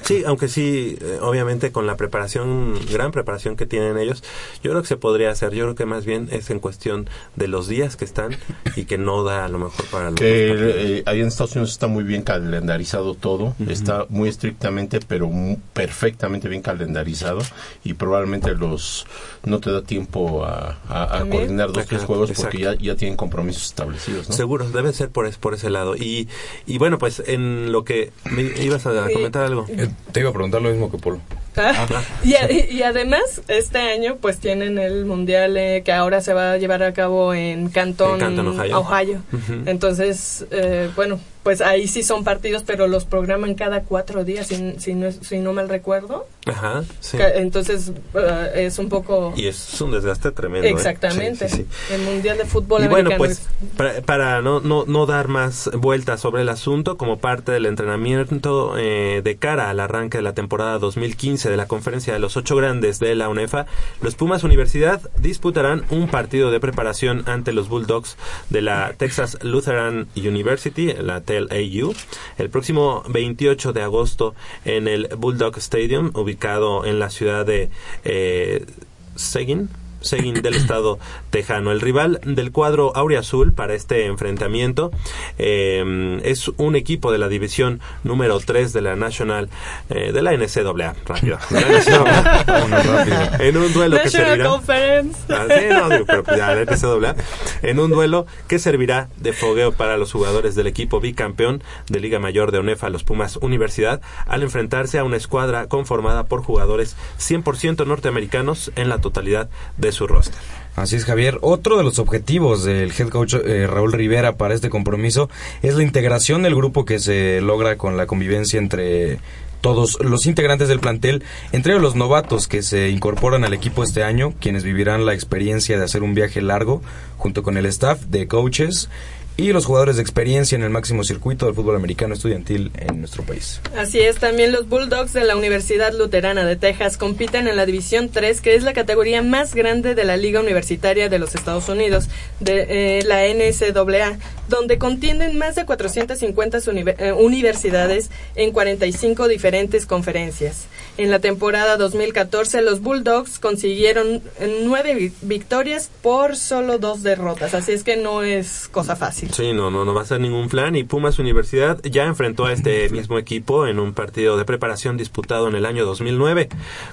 Sí, aunque sí, eh, obviamente con la preparación, gran preparación que tienen ellos, yo creo que se podría hacer. Yo creo que más bien es en cuestión de los días que están y que no da a lo mejor para los Que eh, ahí en Estados Unidos está muy bien calendarizado todo, está muy estrictamente, pero mu- perfectamente bien calendarizado y probablemente los no te da tiempo a, a- a También. coordinar dos tres juegos porque ya, ya tienen compromisos establecidos, ¿no? Seguro, debe ser por, es- por ese lado. Y, y bueno, pues en lo que me ibas a comentar algo. Eh, te iba a preguntar lo mismo que Polo. <laughs> Y, y además, este año pues tienen el mundial eh, que ahora se va a llevar a cabo en Canton, En Ohio. Entonces, eh, bueno, pues ahí sí son partidos, pero los programan cada cuatro días, si, si, no, si no mal recuerdo. Ajá, sí. Entonces, eh, es un poco... Y es un desgaste tremendo. ¿eh? Exactamente. Sí, sí, sí. El mundial de fútbol Y bueno, americano. pues para, para no, no, no dar más vueltas sobre el asunto, como parte del entrenamiento eh, de cara al arranque de la temporada 2015 de la conferencia de los ocho grandes de la UNEFA, los Pumas Universidad disputarán un partido de preparación ante los Bulldogs de la Texas Lutheran University, la TLAU, el próximo 28 de agosto en el Bulldog Stadium, ubicado en la ciudad de eh, Seguin, Seguin del estado tejano. El rival del cuadro Auriazul para este enfrentamiento eh, es un equipo de la división número 3 de la National, eh, de la NCAA, rápido, de la NCAA. Vámonos rápido. en un duelo que servirá Conference. Ah, sí, no, digo, pero ya la NCAA, en un duelo que servirá de fogueo para los jugadores del equipo bicampeón de Liga Mayor de ONEFA, los Pumas Universidad, al enfrentarse a una escuadra conformada por jugadores 100% norteamericanos en la totalidad de su roster. Así es, Javier. Otro de los objetivos del head coach eh, Raúl Rivera para este compromiso es la integración del grupo que se logra con la convivencia entre todos los integrantes del plantel, entre los novatos que se incorporan al equipo este año, quienes vivirán la experiencia de hacer un viaje largo junto con el staff de coaches y los jugadores de experiencia en el máximo circuito del fútbol americano estudiantil en nuestro país. Así es, también los Bulldogs de la Universidad Luterana de Texas compiten en la División 3, que es la categoría más grande de la Liga Universitaria de los Estados Unidos, de eh, la NCAA, donde contienden más de 450 univer- eh, universidades en 45 diferentes conferencias. En la temporada 2014, los Bulldogs consiguieron nueve vi- victorias por solo dos derrotas, así es que no es cosa fácil. Sí, no, no, no va a ser ningún flan. Y Pumas Universidad ya enfrentó a este <laughs> mismo equipo en un partido de preparación disputado en el año 2009,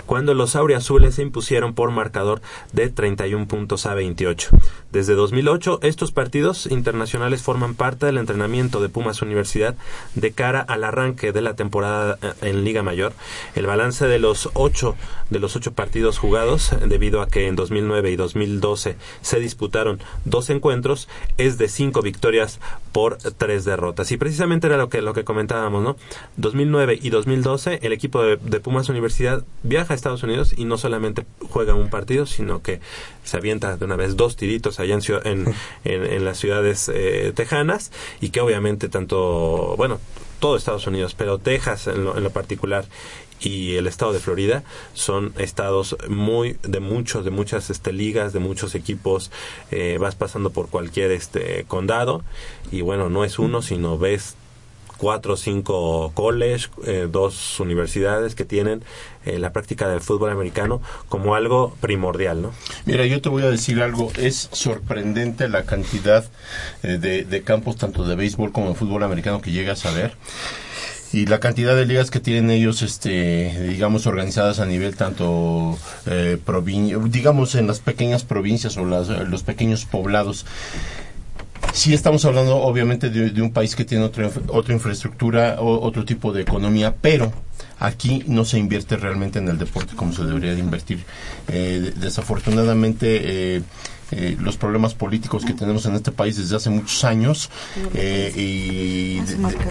cuando los auriazules se impusieron por marcador de 31 puntos a 28. Desde 2008, estos partidos internacionales forman parte del entrenamiento de Pumas Universidad de cara al arranque de la temporada eh, en Liga Mayor. El balance de los ocho de los ocho partidos jugados, debido a que en 2009 y 2012 se disputaron dos encuentros, es de cinco victorias por tres derrotas. Y precisamente era lo que lo que comentábamos, ¿no? 2009 y 2012 el equipo de, de Pumas Universidad viaja a Estados Unidos y no solamente juega un partido, sino que se avienta de una vez dos tiritos allá en, en, <laughs> en- en las ciudades eh, tejanas y que obviamente tanto, bueno, todo Estados Unidos, pero Texas en lo, en lo particular y el estado de Florida son estados muy de muchos de muchas este ligas de muchos equipos eh, vas pasando por cualquier este condado y bueno no es uno sino ves cuatro o cinco college, eh, dos universidades que tienen eh, la práctica del fútbol americano como algo primordial, ¿no? Mira, yo te voy a decir algo, es sorprendente la cantidad eh, de, de campos, tanto de béisbol como de fútbol americano, que llegas a ver. Y la cantidad de ligas que tienen ellos, este, digamos, organizadas a nivel tanto, eh, digamos, en las pequeñas provincias o las- los pequeños poblados. Sí estamos hablando obviamente de, un país que tiene otra, otra infraestructura, o, otro tipo de economía, pero aquí no se invierte realmente en el deporte como se debería de invertir. Eh, de- desafortunadamente, eh, eh, los problemas políticos que tenemos en este país desde hace muchos años eh, y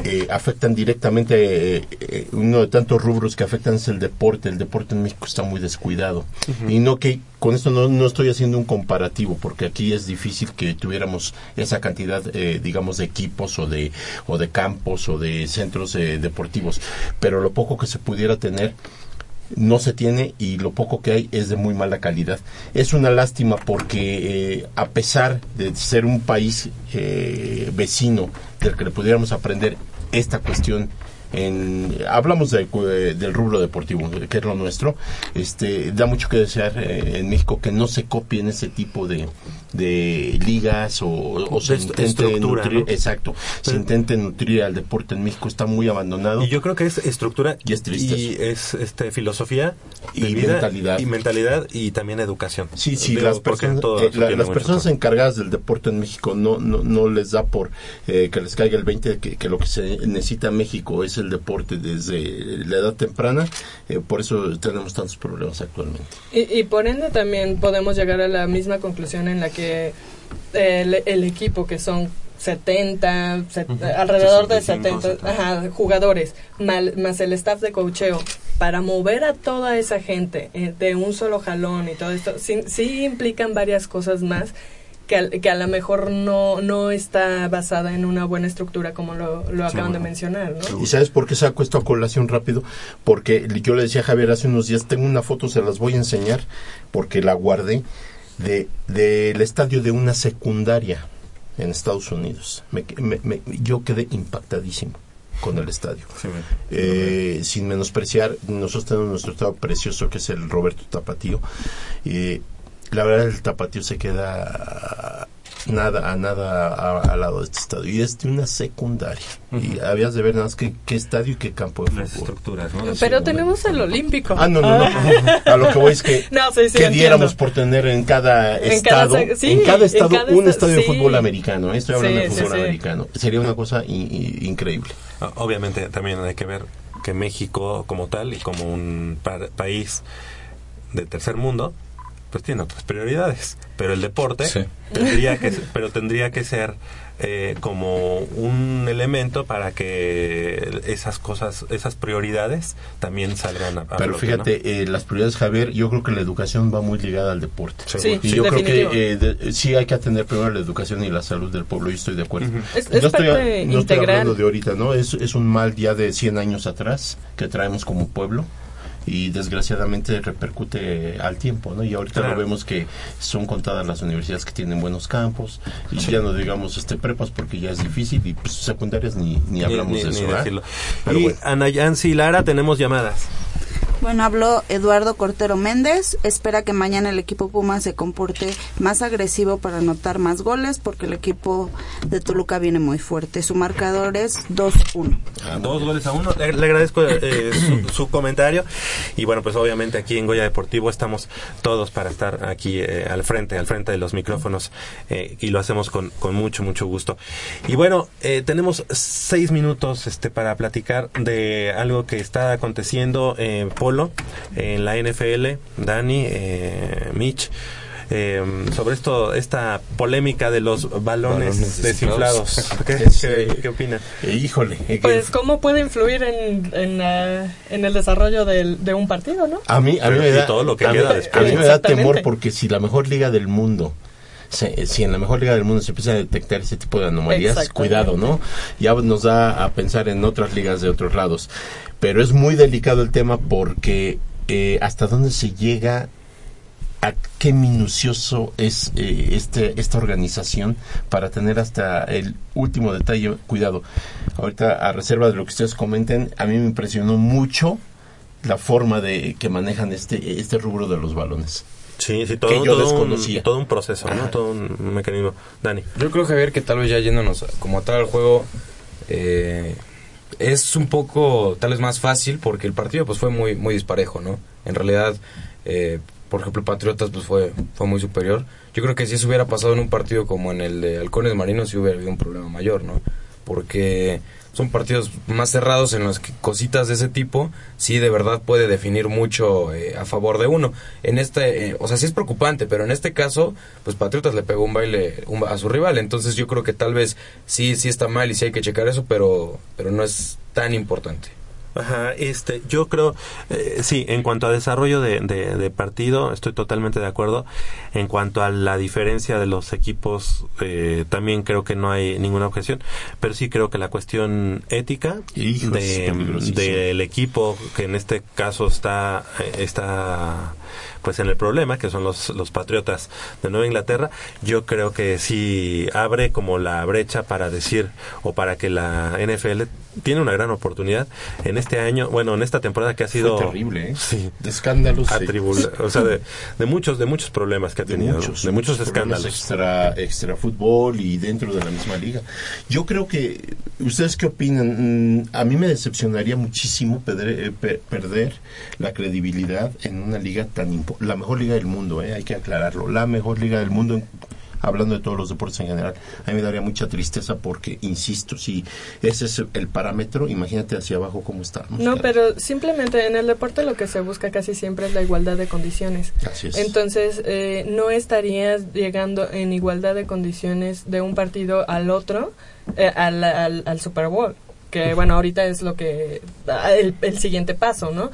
eh, afectan directamente eh, eh, uno de tantos rubros que afectan es el deporte. El deporte en México está muy descuidado. Y no que con esto no, no estoy haciendo un comparativo porque aquí es difícil que tuviéramos esa cantidad, eh, digamos, de equipos o de, o de campos o de centros eh, deportivos. Pero lo poco que se pudiera tener no se tiene y lo poco que hay es de muy mala calidad. Es una lástima porque eh, a pesar de ser un país eh, vecino del que le pudiéramos aprender esta cuestión en, hablamos de, eh, del rubro deportivo, que es lo nuestro, este, da mucho que desear eh, en México que no se copien ese tipo de, de ligas o, o se intente estructura, nutrir, ¿no? exacto, se intente nutrir al deporte en México, está muy abandonado. Y yo creo que es estructura y es triste y es este filosofía Y vida mentalidad. y mentalidad y también educación. Sí, sí, Digo, las personas, eh, la- las personas encargadas del deporte en México no, no, no les da por eh, que les caiga el 20 que, que lo que se necesita en México es el deporte desde la edad temprana, eh, por eso tenemos tantos problemas actualmente. Y, y por ende también podemos llegar a la misma conclusión en la que el, el equipo que son 70, set- alrededor de 65, 70 ajá, jugadores, mal- más el staff de cocheo, para mover a toda esa gente eh, de un solo jalón y todo esto, sí, sí implican varias cosas más que, al- que a lo mejor no, no está basada en una buena estructura como lo, lo acaban de mencionar, ¿no? ¿Y sabes por qué saco esto a colación rápido? Porque yo le decía a Javier hace unos días, tengo una foto, se las voy a enseñar, porque la guardé, de del estadio de una secundaria en Estados Unidos. Me- me- me- yo quedé impactadísimo con el estadio. Eh, sin menospreciar, nosotros tenemos nuestro estado precioso que es el Roberto Tapatío. Eh, la verdad el Tapatío se queda nada a nada a- al lado de este estadio y es de una secundaria y habías de ver nada más qué, qué estadio y qué campo de fútbol estructuras Pero tenemos el olímpico. Ah, no, no, no. <laughs> A lo que voy es que, No, sí, sí, que entiendo. diéramos por tener en cada En cada estado, sí, en cada en estado cada un esta- estadio de fútbol americano. ¿eh? Estoy hablando Sí, de fútbol sí. americano. Sería una cosa in- in- increíble. Ah, Obviamente también hay que ver que México como tal y como un pa- país de tercer mundo pues tiene otras prioridades, pero el deporte tendría que ser- pero tendría que ser eh, como un elemento para que esas cosas, esas prioridades también salgan a, a Pero fíjate, ¿no? eh, las prioridades, Javier, yo creo que la educación va muy ligada al deporte. Sí, y sí, yo creo que eh, de- sí hay que atender primero la educación y la salud del pueblo, yo estoy de acuerdo. Es- no es estoy, parte no estoy hablando de ahorita, ¿no? Es, es un mal ya de 100 años atrás que traemos como pueblo y desgraciadamente repercute al tiempo, ¿no? Y ahorita Claro. lo vemos que son contadas las universidades que tienen buenos campos y ya no digamos este prepas porque ya es difícil y pues, secundarias ni, ni hablamos Ni- de eso, y bueno. Ana Yancy Lara, tenemos llamadas. Bueno, habló Eduardo Cortero Méndez. Espera que mañana el equipo Puma se comporte más agresivo para anotar más goles porque el equipo de Toluca viene muy fuerte. Su marcador es 2-1. Dos goles a uno. Le, le agradezco eh, su, su comentario. Y bueno, pues obviamente aquí en Goya Deportivo estamos todos para estar aquí eh, al frente, al frente de los micrófonos. eh, y lo hacemos con, con mucho, mucho gusto. Y bueno, eh, tenemos seis minutos este, para platicar de algo que está aconteciendo en Polo, en la NFL. Dani, eh, Mitch. eh, sobre esto, esta polémica de los balones, Balones desinflados. desinflados. <laughs> ¿Qué, qué-? Eh, híjole. eh, Pues, ¿cómo puede influir en, en, la- en el desarrollo del- de un partido, no? A mí, a mí me da, todo lo que a mí- queda a después. mí me da temor porque si la mejor liga del mundo, se- si en la mejor liga del mundo se empieza a detectar ese tipo de anomalías, cuidado, ¿no? Ya nos da a pensar en otras ligas de otros lados. Pero es muy delicado el tema porque eh, hasta dónde se llega a qué minucioso es eh, este esta organización para tener hasta el último detalle cuidado ahorita a reserva de lo que ustedes comenten a mí me impresionó mucho la forma de que manejan este este rubro de los balones Sí, sí, todo, Que yo todo desconocía. Un, todo un proceso, ¿no? Todo un mecanismo. Dani. Yo creo, Javier, que tal vez ya yéndonos como tal al juego, eh, es un poco, tal vez más fácil porque el partido pues fue muy muy disparejo, ¿no? En realidad, eh, por ejemplo, Patriotas pues fue, fue muy superior. Yo creo que si eso hubiera pasado en un partido como en el de Halcones Marinos, sí hubiera habido un problema mayor, ¿no? Porque son partidos más cerrados en los que cositas de ese tipo sí de verdad puede definir mucho eh, a favor de uno. En este, eh, o sea, sí es preocupante, pero en este caso, pues Patriotas le pegó un baile un a su rival, entonces yo creo que tal vez sí sí está mal y sí hay que checar eso, pero pero no es tan importante. Ajá, este, yo creo, eh, sí, en cuanto a desarrollo de, de, de partido, estoy totalmente de acuerdo. En cuanto a la diferencia de los equipos, eh, también creo que no hay ninguna objeción. Pero sí creo que la cuestión ética de, del equipo, que en este caso está, eh, está pues en el problema, que son los, los patriotas de Nueva Inglaterra, yo creo que sí abre como la brecha para decir, o para que la NFL tiene una gran oportunidad en este año, bueno, en esta temporada que ha sido Fue terrible, ¿eh? sí, de escándalos sí. o sea, de, de muchos, de muchos problemas que ha de tenido, muchos, de muchos escándalos. extra extra fútbol y dentro de la misma liga. Yo creo que ustedes qué opinan? Mm, A mí me decepcionaría muchísimo perder, eh, pe- perder la credibilidad en una liga tan la mejor liga del mundo, eh, hay que aclararlo, la mejor liga del mundo. en- Hablando de todos los deportes en general, a mí me daría mucha tristeza porque, insisto, si ese es el parámetro, imagínate hacia abajo cómo estamos. No, pero simplemente en el deporte lo que se busca casi siempre es la igualdad de condiciones. Así es. Entonces, eh, no estarías llegando en igualdad de condiciones de un partido al otro, eh, al, al, al Super Bowl, que bueno, ahorita es lo que, ah, el, el siguiente paso, ¿no?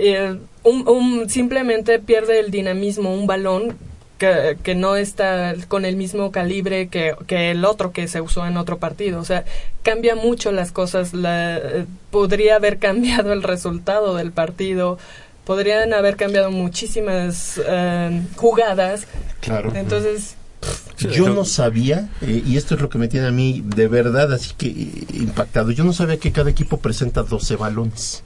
Eh, un, un- simplemente pierde el dinamismo un balón que, que no está con el mismo calibre que, que el otro que se usó en otro partido. O sea, cambia mucho las cosas. La, eh, podría haber <laughs> cambiado el resultado del partido. Podrían haber cambiado muchísimas eh, jugadas. Claro. Entonces, Yo no sabía, eh, y esto es lo que me tiene a mí de verdad así que eh, impactado, yo no sabía que cada equipo presenta 12 balones.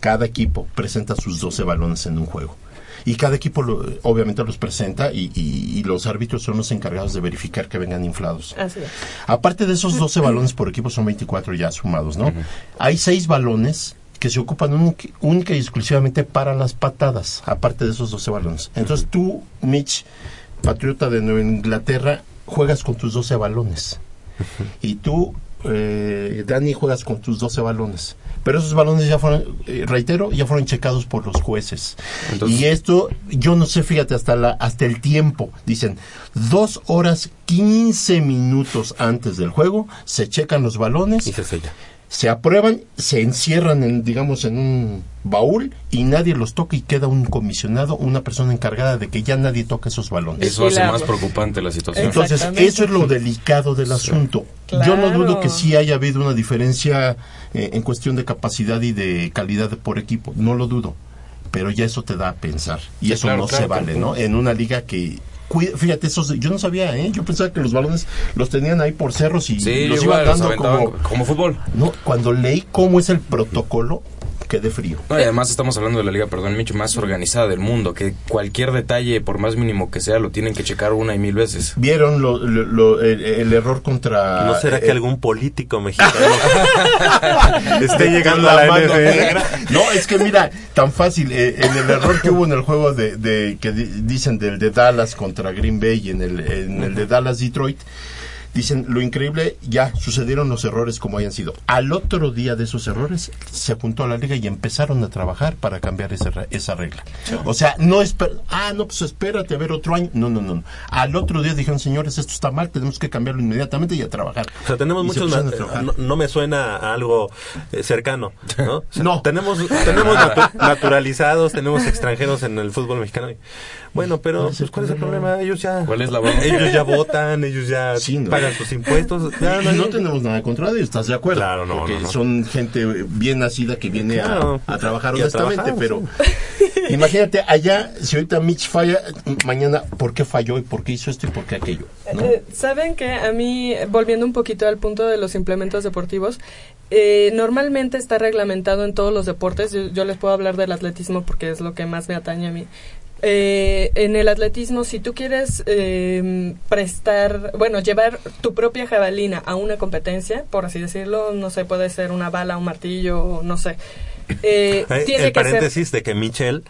Cada equipo presenta sus 12 balones en un juego. Y cada equipo lo- obviamente los presenta y, y- y los árbitros son los encargados de verificar que vengan inflados. así es. Aparte de esos 12 <laughs> balones por equipo, son 24 ya sumados, ¿no? Hay 6 balones que se ocupan única, única y exclusivamente para las patadas, aparte de esos 12 balones. Entonces tú, Mitch, patriota de Nueva Inglaterra, juegas con tus 12 balones. Y tú, eh, Dani, juegas con tus 12 balones. Pero esos balones ya fueron, eh, reitero, ya fueron checados por los jueces. Entonces- y esto, yo no sé, fíjate, hasta, la, hasta el tiempo. Dicen, dos horas 15 minutos antes del juego, se checan los balones. Y se sella. Se aprueban, se encierran, en, digamos, en un baúl y nadie los toca y queda un comisionado, una persona encargada de que ya nadie toque esos balones. Eso hace más preocupante la situación. Entonces, eso es lo delicado del asunto. Yo no dudo que sí haya habido una diferencia eh, en cuestión de capacidad y de calidad por equipo, no lo dudo, pero ya eso te da a pensar y Sí, eso claro, no claro, se vale. ¿no? En una liga que cuida- Fíjate, esos, yo no sabía, ¿eh? Yo pensaba que los balones los tenían ahí por cerros y Sí, los iban los dando como... como fútbol. No, cuando leí cómo es el protocolo, quedé frío. No, y además estamos hablando de la liga, perdón, Micho, más organizada del mundo, que cualquier detalle, por más mínimo que sea, lo tienen que checar una y mil veces. ¿Vieron lo- lo- lo- el, el error contra... ¿No será que eh, algún político mexicano <laughs> esté llegando a la mano NFL? negra. No, es que mira, tan fácil. eh, en el error que hubo en el juego de, de- que di- dicen del de Dallas contra Green Bay y en el, en el de Dallas Detroit. Dicen, lo increíble, ya sucedieron los errores como hayan sido. Al otro día de esos errores, se apuntó a la liga y empezaron a trabajar para cambiar esa, esa regla. O sea, no es, ah, no, pues espérate a ver otro año. No, no, no. Al otro día dijeron, señores, esto está mal, tenemos que cambiarlo inmediatamente y a trabajar. O sea, tenemos Y se muchos... trabajar. no, no me suena a algo eh, cercano, ¿no? O sea, No. Tenemos, tenemos natu- naturalizados, tenemos extranjeros en el fútbol mexicano. Y, Bueno, pero pues, ¿cuál es el problema? Ellos ya... ¿Cuál es la? Ellos ya votan, ellos ya Sí, ¿no? pagan sus impuestos. Ya, y no, tenemos nada contra ellos, ¿estás de acuerdo? Claro, no, Porque no, no. son gente bien nacida que viene a- Claro. a, trabajar Y a honestamente, trabajar, pero imagínate allá, si ahorita Mitch falla, mañana, ¿por qué falló y por qué hizo esto y por qué aquello? ¿no? Eh, Saben que a mí, volviendo un poquito al punto de los implementos deportivos, eh, normalmente está reglamentado en todos los deportes. Yo, yo les puedo hablar del atletismo porque es lo que más me atañe a mí. Eh, en el atletismo, si tú quieres eh, prestar, bueno, llevar tu propia jabalina a una competencia, por así decirlo, no sé, puede ser una bala, un martillo, no sé. Eh, tiene el que ser paréntesis de que Michel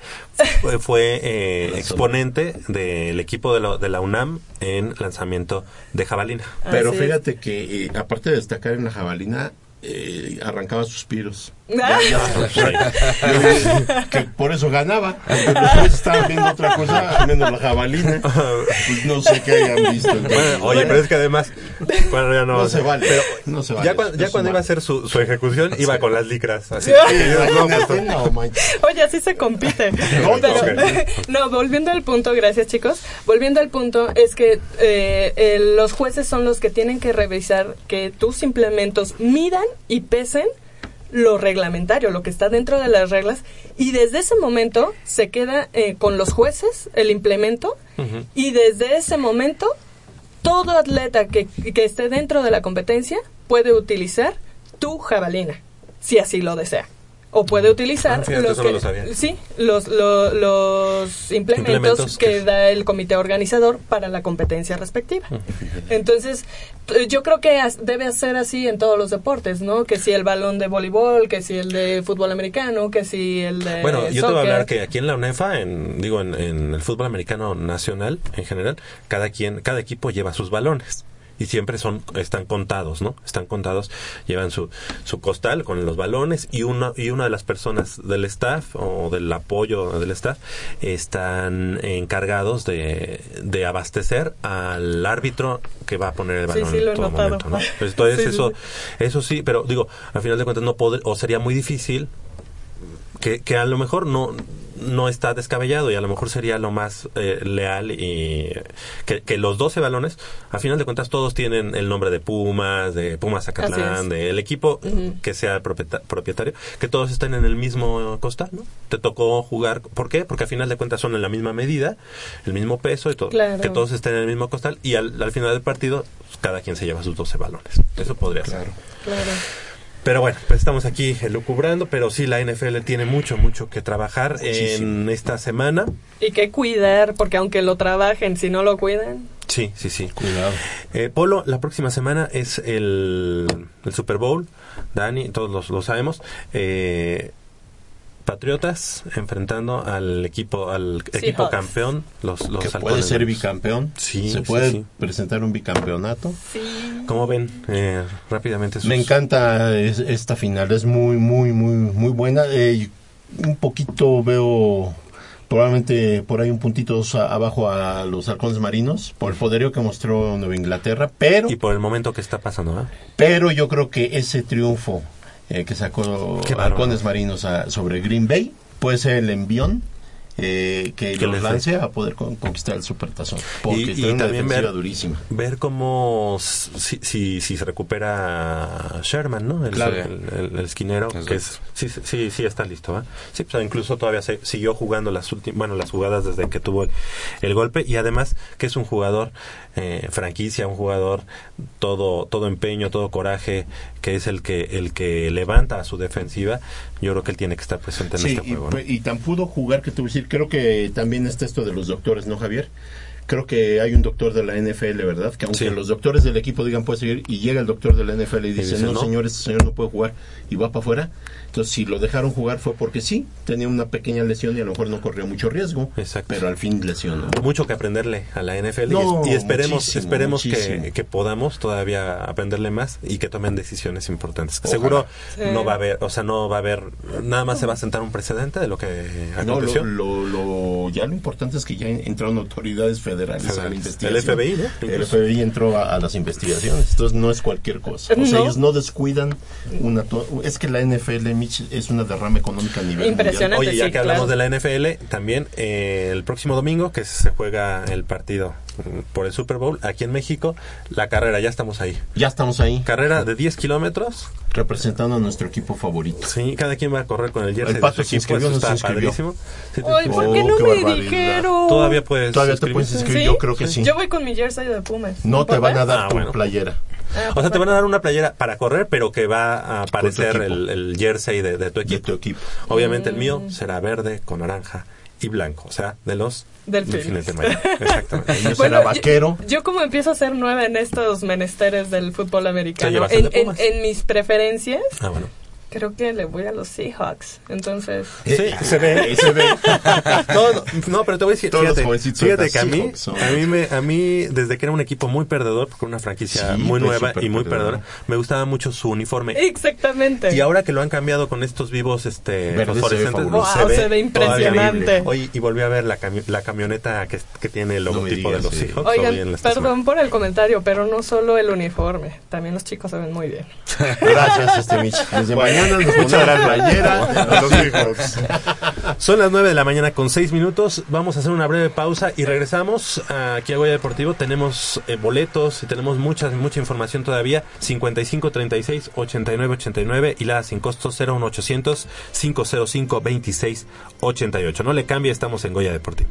fue, <laughs> fue, eh, exponente del equipo de la, de la UNAM en lanzamiento de jabalina. Pero Así es. fíjate que, eh, aparte de destacar en la jabalina, eh, arrancaba suspiros. <laughs> Ya, dije que por eso ganaba. Porque los jueces estaban viendo otra cosa, menos la jabalina. Pues no sé qué hayan visto. Bueno, oye, pero es que además, bueno, ya no, No se vale, Pero no se vale, ya, cuando iba a hacer su, su ejecución, iba con las licras. Así. <laughs> No. Oye, así se compite. <laughs> No, Pero- ok. no, volviendo al punto, gracias chicos. Volviendo al punto, es que eh, eh, los jueces son los que tienen que revisar que tus implementos midan y pesen lo reglamentario, lo que está dentro de las reglas, y desde ese momento se queda eh, con los jueces el implemento, y desde ese momento todo atleta que, que esté dentro de la competencia puede utilizar tu jabalina, si así lo desea. O puede utilizar Ah, los, que- lo sí, los, lo- los implementos, Implementos que da el comité organizador para la competencia respectiva. Entonces, yo creo que debe ser así en todos los deportes, ¿no? Que si el balón de voleibol, que si el de fútbol americano, que si el de Bueno, yo te voy a hablar que aquí en la UNEFA, en, digo, en, en el fútbol americano nacional en general, cada quien, cada equipo lleva sus balones. Y siempre son, están contados, ¿no? Están contados, llevan su, su costal con los balones y una, y una de las personas del staff o del apoyo del staff están encargados de, de abastecer al árbitro que va a poner el Sí, balón sí, lo he en todo momento, ¿no? Entonces <laughs> Sí, sí, eso, sí. eso sí, pero digo, al final de cuentas no podr- o sería muy difícil que, que a lo mejor no no está descabellado y a lo mejor sería lo más eh, leal y que, que los 12 balones, a final de cuentas todos tienen el nombre de Pumas, de Pumas Zacatlán, del equipo Ujú. que sea propieta- propietario, que todos estén en el mismo costal, ¿no? Te tocó jugar, ¿por qué? Porque a final de cuentas son en la misma medida, el mismo peso y todo, Claro. que todos estén en el mismo costal y al, al final del partido cada quien se lleva sus 12 balones. Eso podría ser. Claro. Pero bueno, pues estamos aquí lucubrando, pero sí, la NFL tiene mucho, mucho que trabajar en esta semana. Y que cuidar, porque aunque lo trabajen, si no lo cuidan, Sí, sí, sí. Cuidado. Eh, Polo, la próxima semana es el, el Super Bowl. Dani, todos los- lo sabemos. Eh, Patriotas enfrentando al equipo al equipo campeón, los, los que puede ser bicampeón. Sí, Se puede sí. presentar un bicampeonato. ¿Cómo ven eh, rápidamente sus- Me encanta es- esta final, es muy, muy, muy, muy buena. Eh, un poquito veo probablemente por ahí un puntito dos a- abajo a los halcones marinos por el poderío que mostró Nueva Inglaterra, pero, y por el momento que está pasando, ¿verdad? pero yo creo que ese triunfo eh, que sacó halcones marinos a- sobre Green Bay puede ser el envión. eh, que Que los lance a poder con- conquistar el supertazón porque y, tiene y una también ver, durísima ver cómo si, si, si se recupera Sherman, ¿no? El, Claro. el, el- el esquinero, que es, sí, sí, sí está listo, ¿va? Sí, pues incluso todavía se, siguió jugando las últimas, bueno, las jugadas desde que tuvo el, el golpe y además que es un jugador eh, franquicia, un jugador todo, todo empeño, todo coraje, que es el que, el que levanta a su defensiva. Yo creo que él tiene que estar presente en Sí, este y, juego. ¿no? y tan pudo jugar que te voy a decir, creo que también está esto de los doctores, ¿no, Javier? Creo que hay un doctor de la NFL, ¿verdad? Que aunque Sí. los doctores del equipo digan puede seguir y llega el doctor de la NFL y dice, dice, no, "No". señor, este señor no puede jugar y va para afuera. Entonces, si lo dejaron jugar fue porque sí, tenía una pequeña lesión y a lo mejor no corrió mucho riesgo, pero al fin lesionó. mucho que aprenderle a la NFL y No, es- y, esperemos muchísimo, esperemos que, muchísimo. que podamos todavía aprenderle más y que tomen decisiones importantes. Ojalá. Seguro Sí. no va a haber, o sea, no va a haber nada más se va a sentar un precedente de lo que No, aconteció. lo, lo, lo- ya lo importante es que ya entraron autoridades federales a la investigación. El FBI, ¿no? El. FBI entró a, a las investigaciones. Entonces no es cualquier cosa. O sea, No. ellos no descuidan una... Es que la NFL, Mitch, es una derrama económica a nivel Impresionante, Oye, ya sí, que hablamos claro. de la NFL, también eh, el próximo domingo que se juega el partido por el Super Bowl aquí en México, la carrera, ya estamos ahí. Ya estamos ahí. Carrera de 10 kilómetros. Representando a nuestro equipo favorito. Sí, cada quien va a correr con el jersey El Pato de su equipo, eso está padrísimo. Ay, ¿por qué Oh, no qué me barbaridad. dijeron? Todavía puedes Todavía te puedes inscribir, ¿Sí? yo creo que sí. Yo voy con mi jersey de Pumas. No te van a dar Ah, tu bueno. playera. Ah, O sea, te van a dar una playera para correr, pero que va a aparecer equipo. el, el jersey de, de tu equipo. Obviamente el mío Mm. será verde con naranja y blanco, o sea, de los Delfines. de Miami. <laughs> Exactamente. Bueno, será vaquero. Yo como empiezo a ser nueva en estos menesteres del fútbol americano, en, en, en mis preferencias, Ah, bueno. Creo que le voy a los Seahawks. Entonces, Sí, se ve. <laughs> Se ve. No, no, no, pero te voy a decir, Todos los fíjate, jovencitos fíjate de que a mí, son- a mí, me, a mí, desde que era un equipo muy perdedor, porque era una franquicia Sí, muy nueva y muy perdedor. perdedora, me gustaba mucho su uniforme. exactamente. Y ahora que lo han cambiado con estos vivos este Verde, se ve. Wow, se ve impresionante. Oye, y volví a ver la, cami- la camioneta que, que tiene el No logotipo digas, de los sí. Seahawks. Oigan, la perdón por el comentario, pero no solo el uniforme, también los chicos se ven muy bien. <laughs> Gracias, este Mitch. Desde mañana nos los Seahawks. Son las 9 de la mañana con 6 minutos. Vamos a hacer una breve pausa y regresamos aquí a Goya Deportivo. Tenemos eh, boletos y tenemos mucha, mucha información todavía. 55 36 89 89 y la sin costo 01800 505 26 88. No le cambie, estamos en Goya Deportivo.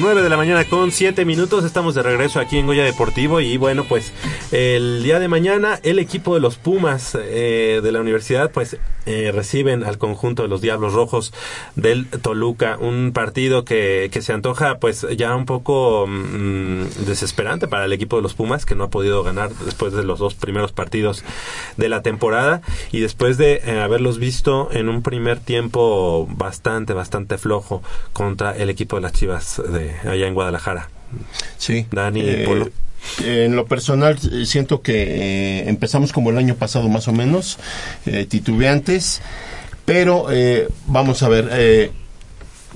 9 de la mañana con 7 minutos. Estamos de regreso aquí en Goya Deportivo. Y bueno, pues el día de mañana el equipo de los Pumas eh, de la universidad pues eh, reciben al conjunto de los Diablos Rojos del Toluca. Un partido que, que se antoja pues ya un poco mm, desesperante para el equipo de los Pumas que no ha podido ganar después de los dos primeros partidos de la temporada. Y después de eh, haberlos visto en un primer tiempo bastante, bastante flojo contra el equipo de las Chivas de allá en Guadalajara. Sí. Dani, Eh, Polo. en lo personal eh, siento que eh, empezamos como el año pasado más o menos, eh, titubeantes, pero eh, vamos a ver, eh,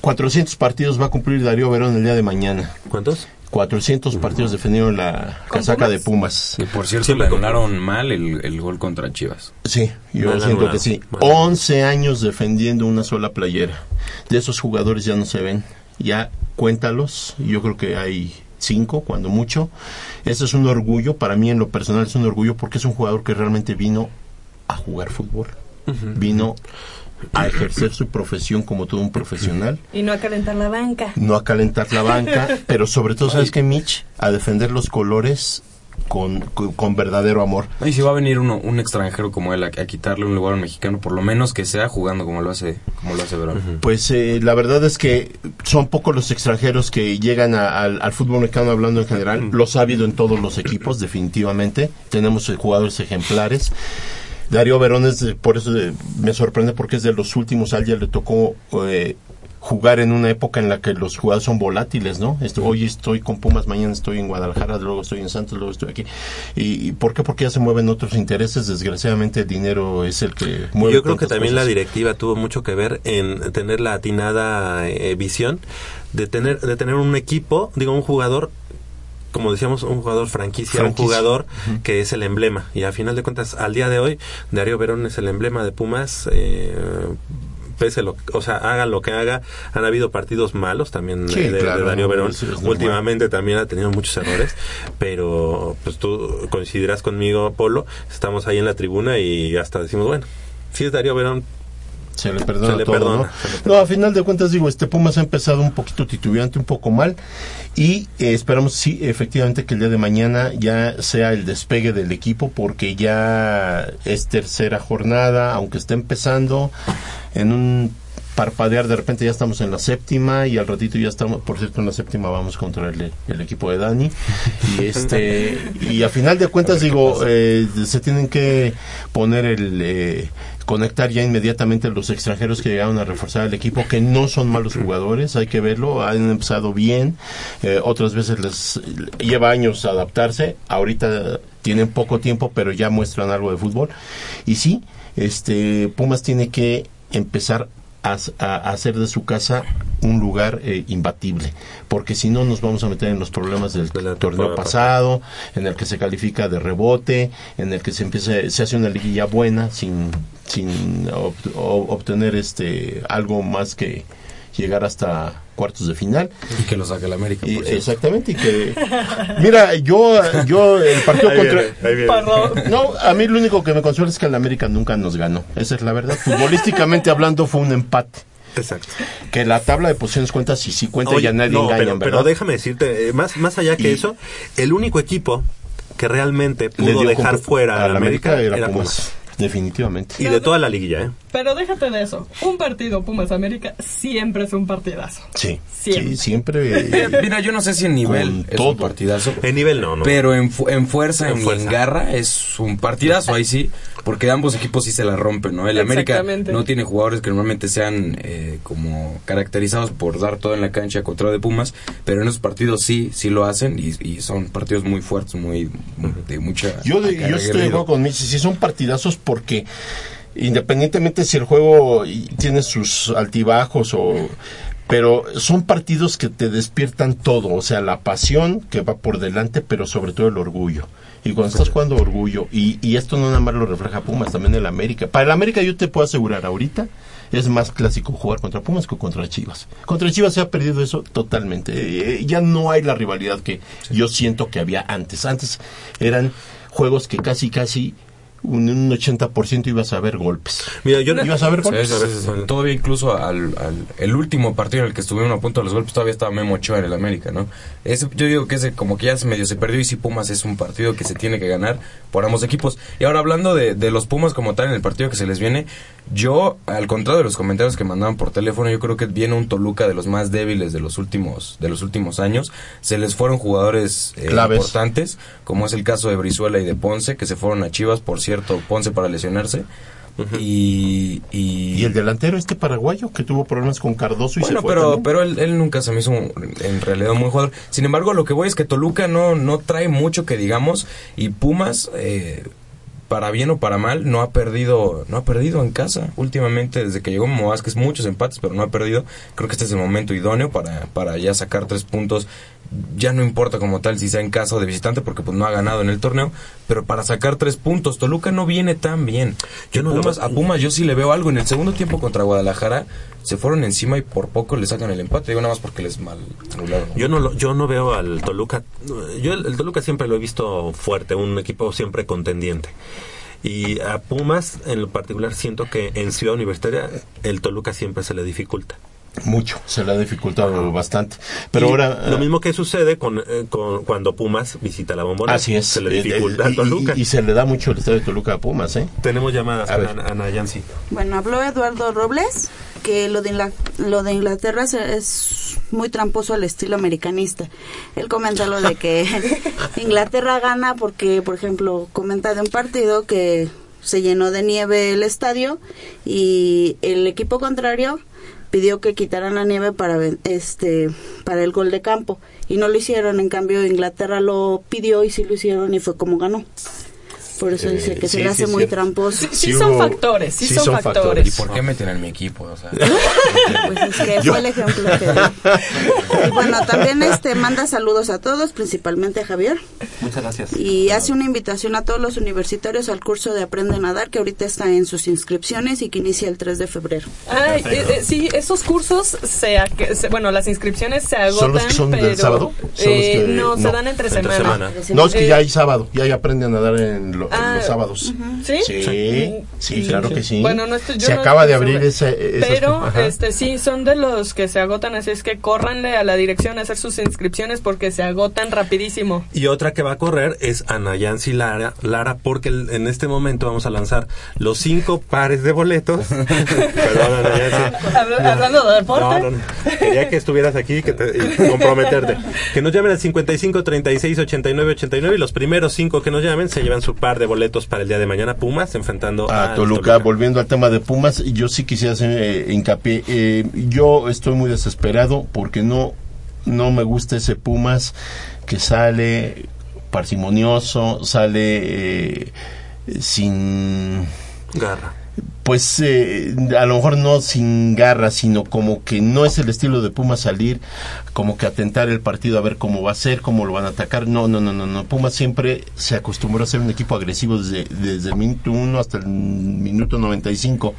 400 partidos va a cumplir Darío Verón el día de mañana. ¿Cuántos? 400 partidos defendieron la casaca de Pumas. Y por cierto, le anularon mal el, el gol contra Chivas. Sí, yo Mal siento anulado. que sí. Mal 11 años defendiendo una sola playera. De esos jugadores ya no se ven. Ya cuéntalos. Yo creo que hay cinco, cuando mucho. Ese es un orgullo. Para mí, en lo personal, es un orgullo porque es un jugador que realmente vino a jugar fútbol. Vino a ejercer su profesión como todo un profesional. Y no a calentar la banca. No a calentar la banca, <laughs> pero sobre todo, ¿sabes qué, Mitch? A defender los colores con, con, con verdadero amor. Y si va a venir uno, un extranjero como él a, a quitarle un lugar a un mexicano, por lo menos que sea jugando como lo hace, como lo hace Verón. Pues eh, la verdad es que son pocos los extranjeros que llegan a- al, al fútbol mexicano hablando en general. Los ha habido en todos los equipos, definitivamente. Tenemos eh, jugadores ejemplares. Darío Verón es, de- por eso de- me sorprende porque es de los últimos. A alguien le tocó eh, jugar en una época en la que los jugadores son volátiles, ¿no? Esto- hoy estoy con Pumas, mañana estoy en Guadalajara, luego estoy en Santos, luego estoy aquí. ¿Y, y por qué? Porque ya se mueven otros intereses. Desgraciadamente el dinero es el que mueve. Yo creo que también la directiva tuvo mucho que ver en tener la atinada eh, visión de tener de tener un equipo, digo un jugador como decíamos, un jugador franquicia, Franquicia. un jugador que es el emblema. Y a final de cuentas, al día de hoy, Darío Verón es el emblema de Pumas. Eh, pese lo, o sea, haga lo que haga, han habido partidos malos también Sí, de, de claro, Darío Verón. Últimamente también ha tenido muchos errores, pero pues tú coincidirás conmigo, Polo. Estamos ahí en la tribuna y hasta decimos, bueno, si es Darío Verón, se le perdona Se le todo, perdona. ¿no? No, a final de cuentas digo, este Pumas ha empezado un poquito titubeante, un poco mal y eh, esperamos sí, efectivamente que el día de mañana ya sea el despegue del equipo porque ya es tercera jornada, aunque esté empezando en un parpadear de repente ya estamos en la séptima y al ratito ya estamos, por cierto en la séptima vamos contra el, el equipo de Dani y <laughs> este y a final de cuentas digo eh, se tienen que poner el eh, conectar ya inmediatamente los extranjeros que llegaron a reforzar el equipo que no son malos jugadores hay que verlo han empezado bien eh, otras veces les lleva años adaptarse ahorita tienen poco tiempo pero ya muestran algo de fútbol. Y sí este Pumas tiene que empezar a, a- hacer de su casa un lugar eh, imbatible, porque si no nos vamos a meter en los problemas del torneo pasado, en el que se califica de rebote, en el que se empieza, se hace una liguilla buena sin, sin ob- obtener este algo más que llegar hasta cuartos de final. Y que lo saque el América. Y- por exactamente, y que mira, yo yo el partido Ahí contra viene, ahí viene. No, a mí lo único que me consuela es que el América nunca nos ganó. Esa es la verdad. Futbolísticamente <laughs> hablando fue un empate. Exacto. Que la tabla de posiciones cuenta si sí cuenta Oye, ya nadie no, engaña, pero, ¿verdad? pero déjame decirte, eh, más, más allá que Y- eso, el único equipo que realmente pudo dejar fuera a al la América, América era era Pumas. Pumas. Definitivamente. Y de toda la liguilla, ¿eh? Pero déjate de eso. Un partido Pumas América siempre es un partidazo. Sí. Siempre. Sí, siempre. <laughs> Eh, mira, yo no sé si en nivel es un partidazo. En nivel no, no. Pero en, fu- en fuerza, En en, fuerza. garra, es un partidazo. Ahí sí, porque ambos equipos sí se la rompen, ¿no? El América no tiene jugadores que normalmente sean eh, como caracterizados por dar todo en la cancha contra de Pumas, pero en esos partidos sí, sí lo hacen y, y son partidos muy fuertes, muy de mucha. Yo, de- yo estoy de acuerdo con Mitch. Si son partidazos porque independientemente si el juego tiene sus altibajos o pero son partidos que te despiertan todo, o sea, la pasión que va por delante, pero sobre todo el orgullo. Y cuando estás jugando orgullo, y, y esto no nada más lo refleja Pumas, también el América. Para el América yo te puedo asegurar ahorita, es más clásico jugar contra Pumas que contra Chivas. Contra Chivas se ha perdido eso totalmente. Eh, ya no hay la rivalidad que yo siento que había antes. Antes eran juegos que casi, casi un, un 80% ibas a ver golpes. Mira, yo ibas a ver Sí, golpes. sí, sí, sí. Todavía incluso al, al- el último partido en el que estuvieron a punto de los golpes todavía estaba Memo Ochoa en el América, ¿no? Ese, yo digo que ese como que ya se medio se perdió y si Pumas es un partido que se tiene que ganar por ambos equipos. Y ahora hablando de, de los Pumas como tal en el partido que se les viene, yo al contrario de los comentarios que mandaban por teléfono, yo creo que viene un Toluca de los más débiles de los últimos de los últimos años. Se les fueron jugadores eh, importantes, como es el caso de Brizuela y de Ponce, que se fueron a Chivas, por cierto, Ponce para lesionarse. Y, y, Y el delantero este paraguayo que tuvo problemas con Cardoso y bueno, se fue pero, también. pero él, él nunca se me hizo un- en realidad un buen jugador. Sin embargo, lo que voy es que Toluca no, no trae mucho que digamos y Pumas, eh, para bien o para mal, no ha perdido no ha perdido en casa últimamente desde que llegó Memo Vázquez, muchos empates, pero no ha perdido. Creo que este es el momento idóneo para, para ya sacar tres puntos. Ya no importa como tal si sea en casa o de visitante porque pues no ha ganado en el torneo, pero para sacar tres puntos, Toluca no viene tan bien. Yo no Pumas, a Pumas yo sí le veo algo. En el segundo tiempo contra Guadalajara se fueron encima y por poco le sacan el empate. Digo nada más porque les mal. Yo no, lo- yo no veo al Toluca. Yo el, el Toluca siempre lo he visto fuerte, un equipo siempre contendiente. Y a Pumas, en lo particular, siento que en Ciudad Universitaria el Toluca siempre se le dificulta. Mucho, se le ha dificultado bastante. Pero Y ahora... Lo eh, mismo que sucede con, eh, con cuando Pumas visita la bombonera. Así es. Se le dificulta a Toluca. Y, y se le da mucho el estadio de Toluca a Pumas, ¿eh? Tenemos llamadas A con ver. Ana, Ana Yancy. Bueno, habló Eduardo Robles que lo de, lo de Inglaterra se- es muy tramposo al estilo americanista. Él comenta lo de que <laughs> Inglaterra gana porque, por ejemplo, comenta de un partido que se llenó de nieve el estadio y el equipo contrario pidió que quitaran la nieve para este para el gol de campo y no lo hicieron en cambio Inglaterra lo pidió y sí lo hicieron y fue como ganó por eso Eh, dice que se sí, le sí, hace muy tramposo Sí, sí son factores, sí, son, factores. ¿Y por qué meten en mi equipo? O sea, <laughs> Pues es que fue el ejemplo que. <laughs> Y bueno, también este manda saludos a todos, principalmente a Javier. Muchas gracias. Y hace una invitación a todos los universitarios al curso de Aprende a Nadar, que ahorita está en sus inscripciones y que inicia el 3 de febrero. Ay, eh, eh, sí, esos cursos, se, se- bueno, las inscripciones se agotan, ¿Son los que son pero... del sábado? ¿Son los eh, que- no, se dan entre, entre semana. No, es que Eh, ya hay sábado, ya hay aprende a nadar en, lo- Ah, los sábados. ¿Sí? Sí, sí, claro que sí. Bueno, no estoy, yo Se no acaba de abrir ese... Pero, este, sí, son de los que se agotan, así es que córranle a la dirección a hacer sus inscripciones porque se agotan rapidísimo. Y otra que va a correr es Ana Yancy Lara, Lara porque en este momento vamos a lanzar los cinco pares de boletos. <laughs> Perdón, Ana Yancy. Habl- Hablando de deporte. No, no, no. Quería que estuvieras aquí que te- y comprometerte. Que nos llamen al 55 36 89 89 y los primeros cinco que nos llamen se llevan su par de boletos para el día de mañana Pumas enfrentando a Toluca, volviendo al tema de Pumas, yo sí quisiera hacer eh, hincapié. eh, yo estoy muy desesperado porque no, no me gusta ese Pumas que sale parsimonioso, sale eh, sin Garra. Pues eh, a lo mejor no sin garra, sino como que no es el estilo de Pumas salir, como que atentar el partido a ver cómo va a ser, cómo lo van a atacar. No, no, no, no, no. Pumas siempre se acostumbró a ser un equipo agresivo desde, desde el minuto 1 hasta el minuto 95.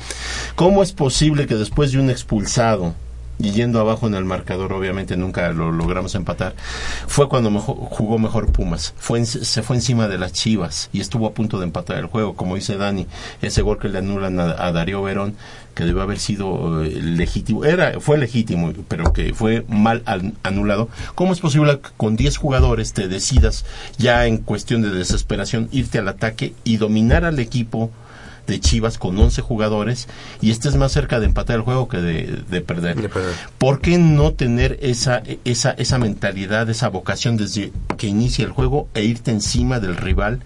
¿Cómo es posible que después de un expulsado, y yendo abajo en el marcador, obviamente nunca lo logramos empatar, fue cuando mejor- jugó mejor Pumas. Fue en- se fue encima de las Chivas y estuvo a punto de empatar el juego, como dice Dani. Ese gol que le anulan a, Darío Verón, que debió haber sido eh, legítimo, era fue legítimo, pero que fue mal an- anulado. ¿Cómo es posible que con 10 jugadores te decidas ya en cuestión de desesperación irte al ataque y dominar al equipo? De Chivas con 11 jugadores y estés más cerca de empatar el juego que de, de perder. ¿Por qué no tener esa, esa, esa mentalidad, esa vocación desde que inicia el juego e irte encima del rival,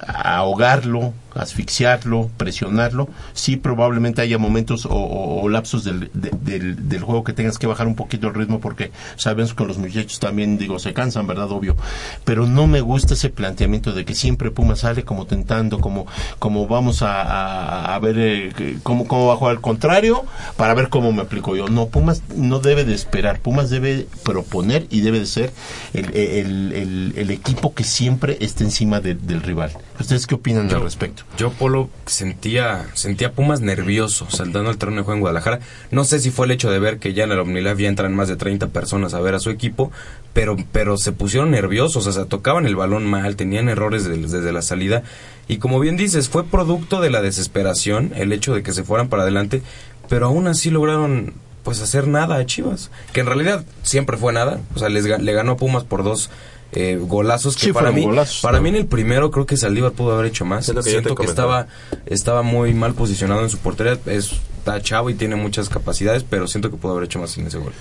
a ahogarlo, asfixiarlo, presionarlo? Sí, probablemente haya momentos o, o- o lapsos del, de- del, del juego que tengas que bajar un poquito el ritmo porque sabemos que los muchachos también, digo, se cansan, ¿verdad? Obvio. Pero no me gusta ese planteamiento de que siempre Puma sale como tentando, como, como vamos a, a- a ver eh, cómo, cómo va a jugar al contrario para ver cómo me aplico yo. No, Pumas no debe de esperar, Pumas debe proponer y debe de ser el, el- el- el equipo que siempre esté encima de- del rival. ¿Ustedes qué opinan al respecto? Yo, Polo, sentía, sentía Pumas nervioso saltando al terreno de juego en Guadalajara. No sé si fue el hecho de ver que ya en el Omnilife ya entran más de 30 personas a ver a su equipo, pero, pero se pusieron nerviosos, o sea, tocaban el balón mal, tenían errores desde, la salida. Y como bien dices, fue producto de la desesperación el hecho de que se fueran para adelante, pero aún así lograron pues hacer nada a Chivas, que en realidad siempre fue nada, o sea, les, le ganó a Pumas por dos eh, golazos que Sí, para mí golazos, para ¿no? mí en el primero creo que Saldívar pudo haber hecho más. Es lo que yo te Siento que estaba estaba muy mal posicionado en su portería, es está chavo y tiene muchas capacidades, pero siento que pudo haber hecho más en ese gol.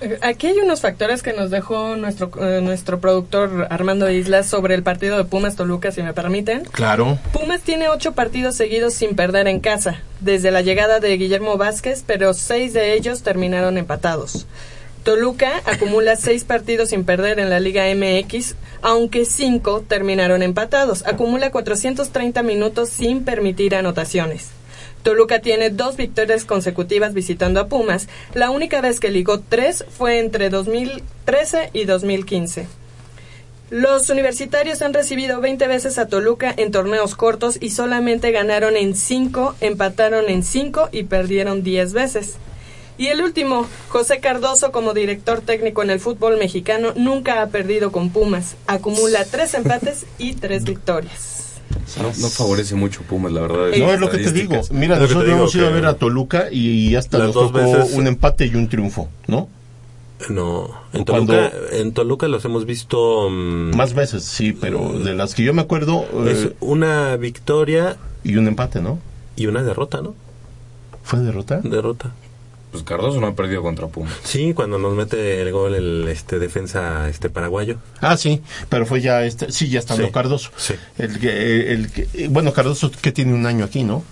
Eh, Aquí hay unos factores que nos dejó nuestro, eh, nuestro productor Armando Islas sobre el partido de Pumas Toluca, si me permiten. Claro. Pumas tiene ocho partidos seguidos sin perder en casa, desde la llegada de Guillermo Vázquez, pero seis de ellos terminaron empatados. Toluca acumula <laughs> seis partidos sin perder en la Liga MX, aunque cinco terminaron empatados. Acumula 430 minutos sin permitir anotaciones. Toluca tiene dos victorias consecutivas visitando a Pumas. La única vez que ligó tres fue entre 2013 y 2015. Los universitarios han recibido 20 veces a Toluca en torneos cortos y solamente ganaron en 5, empataron en 5 y perdieron 10 veces. Y el último, José Cardoso como director técnico en el fútbol mexicano nunca ha perdido con Pumas. Acumula 3 empates y 3 victorias. No, no favorece mucho Pumas, la verdad. No, es lo que te digo. Mira, Es nosotros digo hemos ido a ver a Toluca y hasta Las nos dos tocó veces- un empate y un triunfo, ¿no? No, en Cuando- Toluca, en Toluca los hemos visto... mm, Más veces, sí, pero de las que yo me acuerdo... es eh, una victoria y un empate, ¿no? y una derrota, ¿no? ¿Fue derrota? Derrota. Pues Cardoso no ha perdido contra Pumas. Sí, cuando nos mete el gol el este defensa este paraguayo. Ah, sí, pero fue ya, este, sí, ya estando Sí, Cardoso. sí. El que, el que- bueno, Cardoso que tiene un año aquí, ¿no?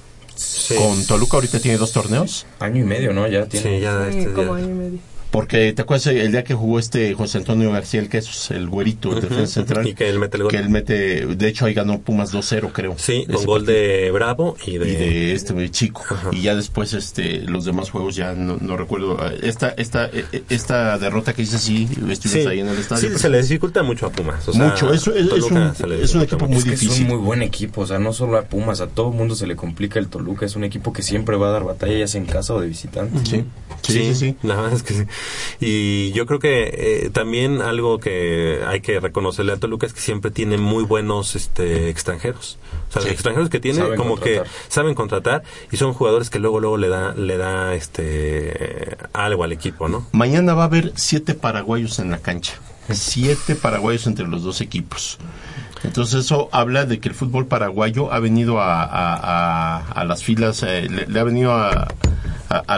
Con Toluca ahorita tiene dos torneos. Año y medio, ¿no? Ya tiene. Sí, ya Sí, este como ya- año y medio. Porque te acuerdas el día que jugó este José Antonio García el Quesos, el güerito, el Ujú, defensa central. y que él mete el gol. Que él mete, de hecho ahí ganó Pumas 2-0, creo. Sí, con gol partido. de Bravo y de... y de este chico y ya después este los demás juegos ya no, no recuerdo esta esta eh, esta derrota que hice sí estuvimos Sí, ahí en el estadio sí, pero- se le dificulta mucho a Pumas. o sea, Mucho, eso es- es un- es un equipo muy es que difícil. es un muy buen equipo, o sea, no solo a Pumas, a todo el mundo se le complica el Toluca, es un equipo que siempre va a dar batalla, ya sea en casa o de visitante. sí sí sí, sí. La verdad es que sí. Y yo creo que eh, también algo que hay que reconocerle a Toluca es que siempre tiene muy buenos este, extranjeros. O sea, Sí. los extranjeros que tiene Saben como contratar. que saben contratar y son jugadores que luego luego le da le da este algo al equipo, ¿no? mañana va a haber siete paraguayos en la cancha siete paraguayos entre los dos equipos entonces eso habla de que el fútbol paraguayo ha venido a, a- a- a las filas eh, le, le ha venido a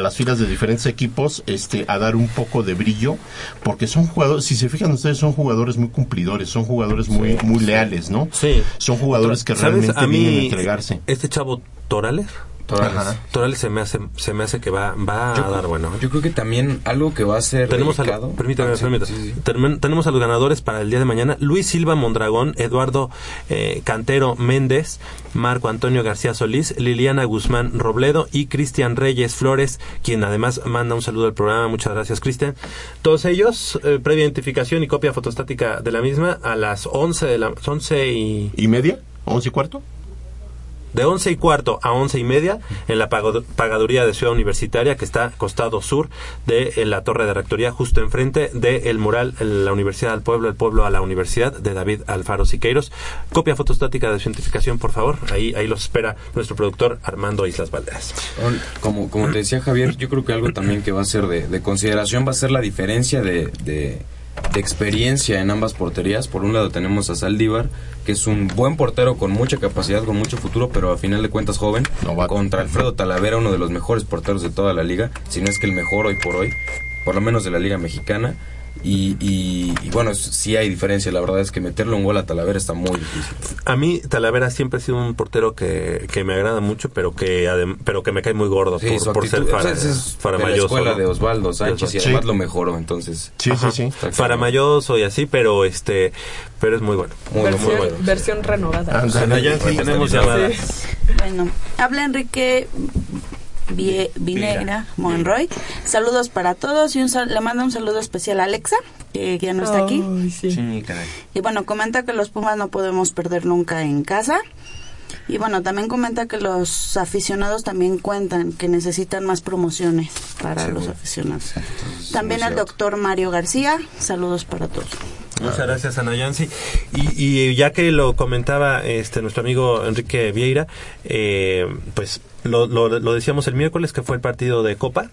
las filas de diferentes equipos este a dar un poco de brillo porque son jugadores si se fijan ustedes son jugadores muy cumplidores son jugadores muy muy leales no Sí. son jugadores que realmente A mí, vienen a entregarse. Este chavo Torales, Torales. Ajá. Torales se me hace se me hace que va va Yo, a dar bueno. yo creo que también algo que va a ser Tenemos a, permítame, Ah, sí, permítame. sí, sí. Termen- tenemos a los ganadores para el día de mañana. Luis Silva Mondragón, Eduardo eh, Cantero Méndez, Marco Antonio García Solís, Liliana Guzmán Robledo y Cristian Reyes Flores, quien además manda un saludo al programa. Muchas gracias, Cristian. Todos ellos, eh, previa identificación y copia fotostática de la misma a las 11 de la 11 y y media once y cuarto de 11 y cuarto a 11 y media en la pagaduría de Ciudad Universitaria que está costado sur de eh, la torre de rectoría justo enfrente del mural en la Universidad al Pueblo, el pueblo a la Universidad de David Alfaro Siqueiros. Copia fotostática de su identificación, por favor. Ahí, ahí los espera nuestro productor Armando Islas Valderas. Como, como te decía Javier, yo creo que algo también que va a ser de, de consideración va a ser la diferencia de, de- de experiencia en ambas porterías. Por un lado tenemos a Saldívar, que es un buen portero con mucha capacidad, con mucho futuro, pero a final de cuentas joven. Novato. Contra Alfredo Talavera, uno de los mejores porteros de toda la liga, si no es que el mejor hoy por hoy, por lo menos de la liga mexicana. Y, y- y bueno, sí hay diferencia. La verdad es que meterle un gol a Talavera está muy difícil. A mí Talavera siempre ha sido un portero que, que me agrada mucho, pero que adem- pero que me cae muy gordo Sí, por, su por ser actitud, para, o sea, es de la escuela ¿no? de Osvaldo Sánchez y Sí. además lo mejoró, entonces... sí Ajá. sí sí excelente. Faramayoso y así, pero este pero es muy bueno. Muy, muy versión, bueno. versión renovada. Ándale. Ya sí tenemos Sí. llamada. Bueno, habla Enrique Vie- Vinegra Monroy. Saludos para todos y un sal- le manda un saludo especial a Alexa, que ya no está aquí. Sí. Sí, caray. Y bueno, comenta que los Pumas no podemos perder nunca en casa. Y bueno, también comenta que los aficionados también cuentan que necesitan más promociones para los aficionados. También el cierto. doctor Mario García, saludos para todos. Muchas gracias, Ana Yancy. Y, y ya que lo comentaba este nuestro amigo Enrique Vieira, eh, pues lo, lo, lo decíamos el miércoles que fue el partido de Copa.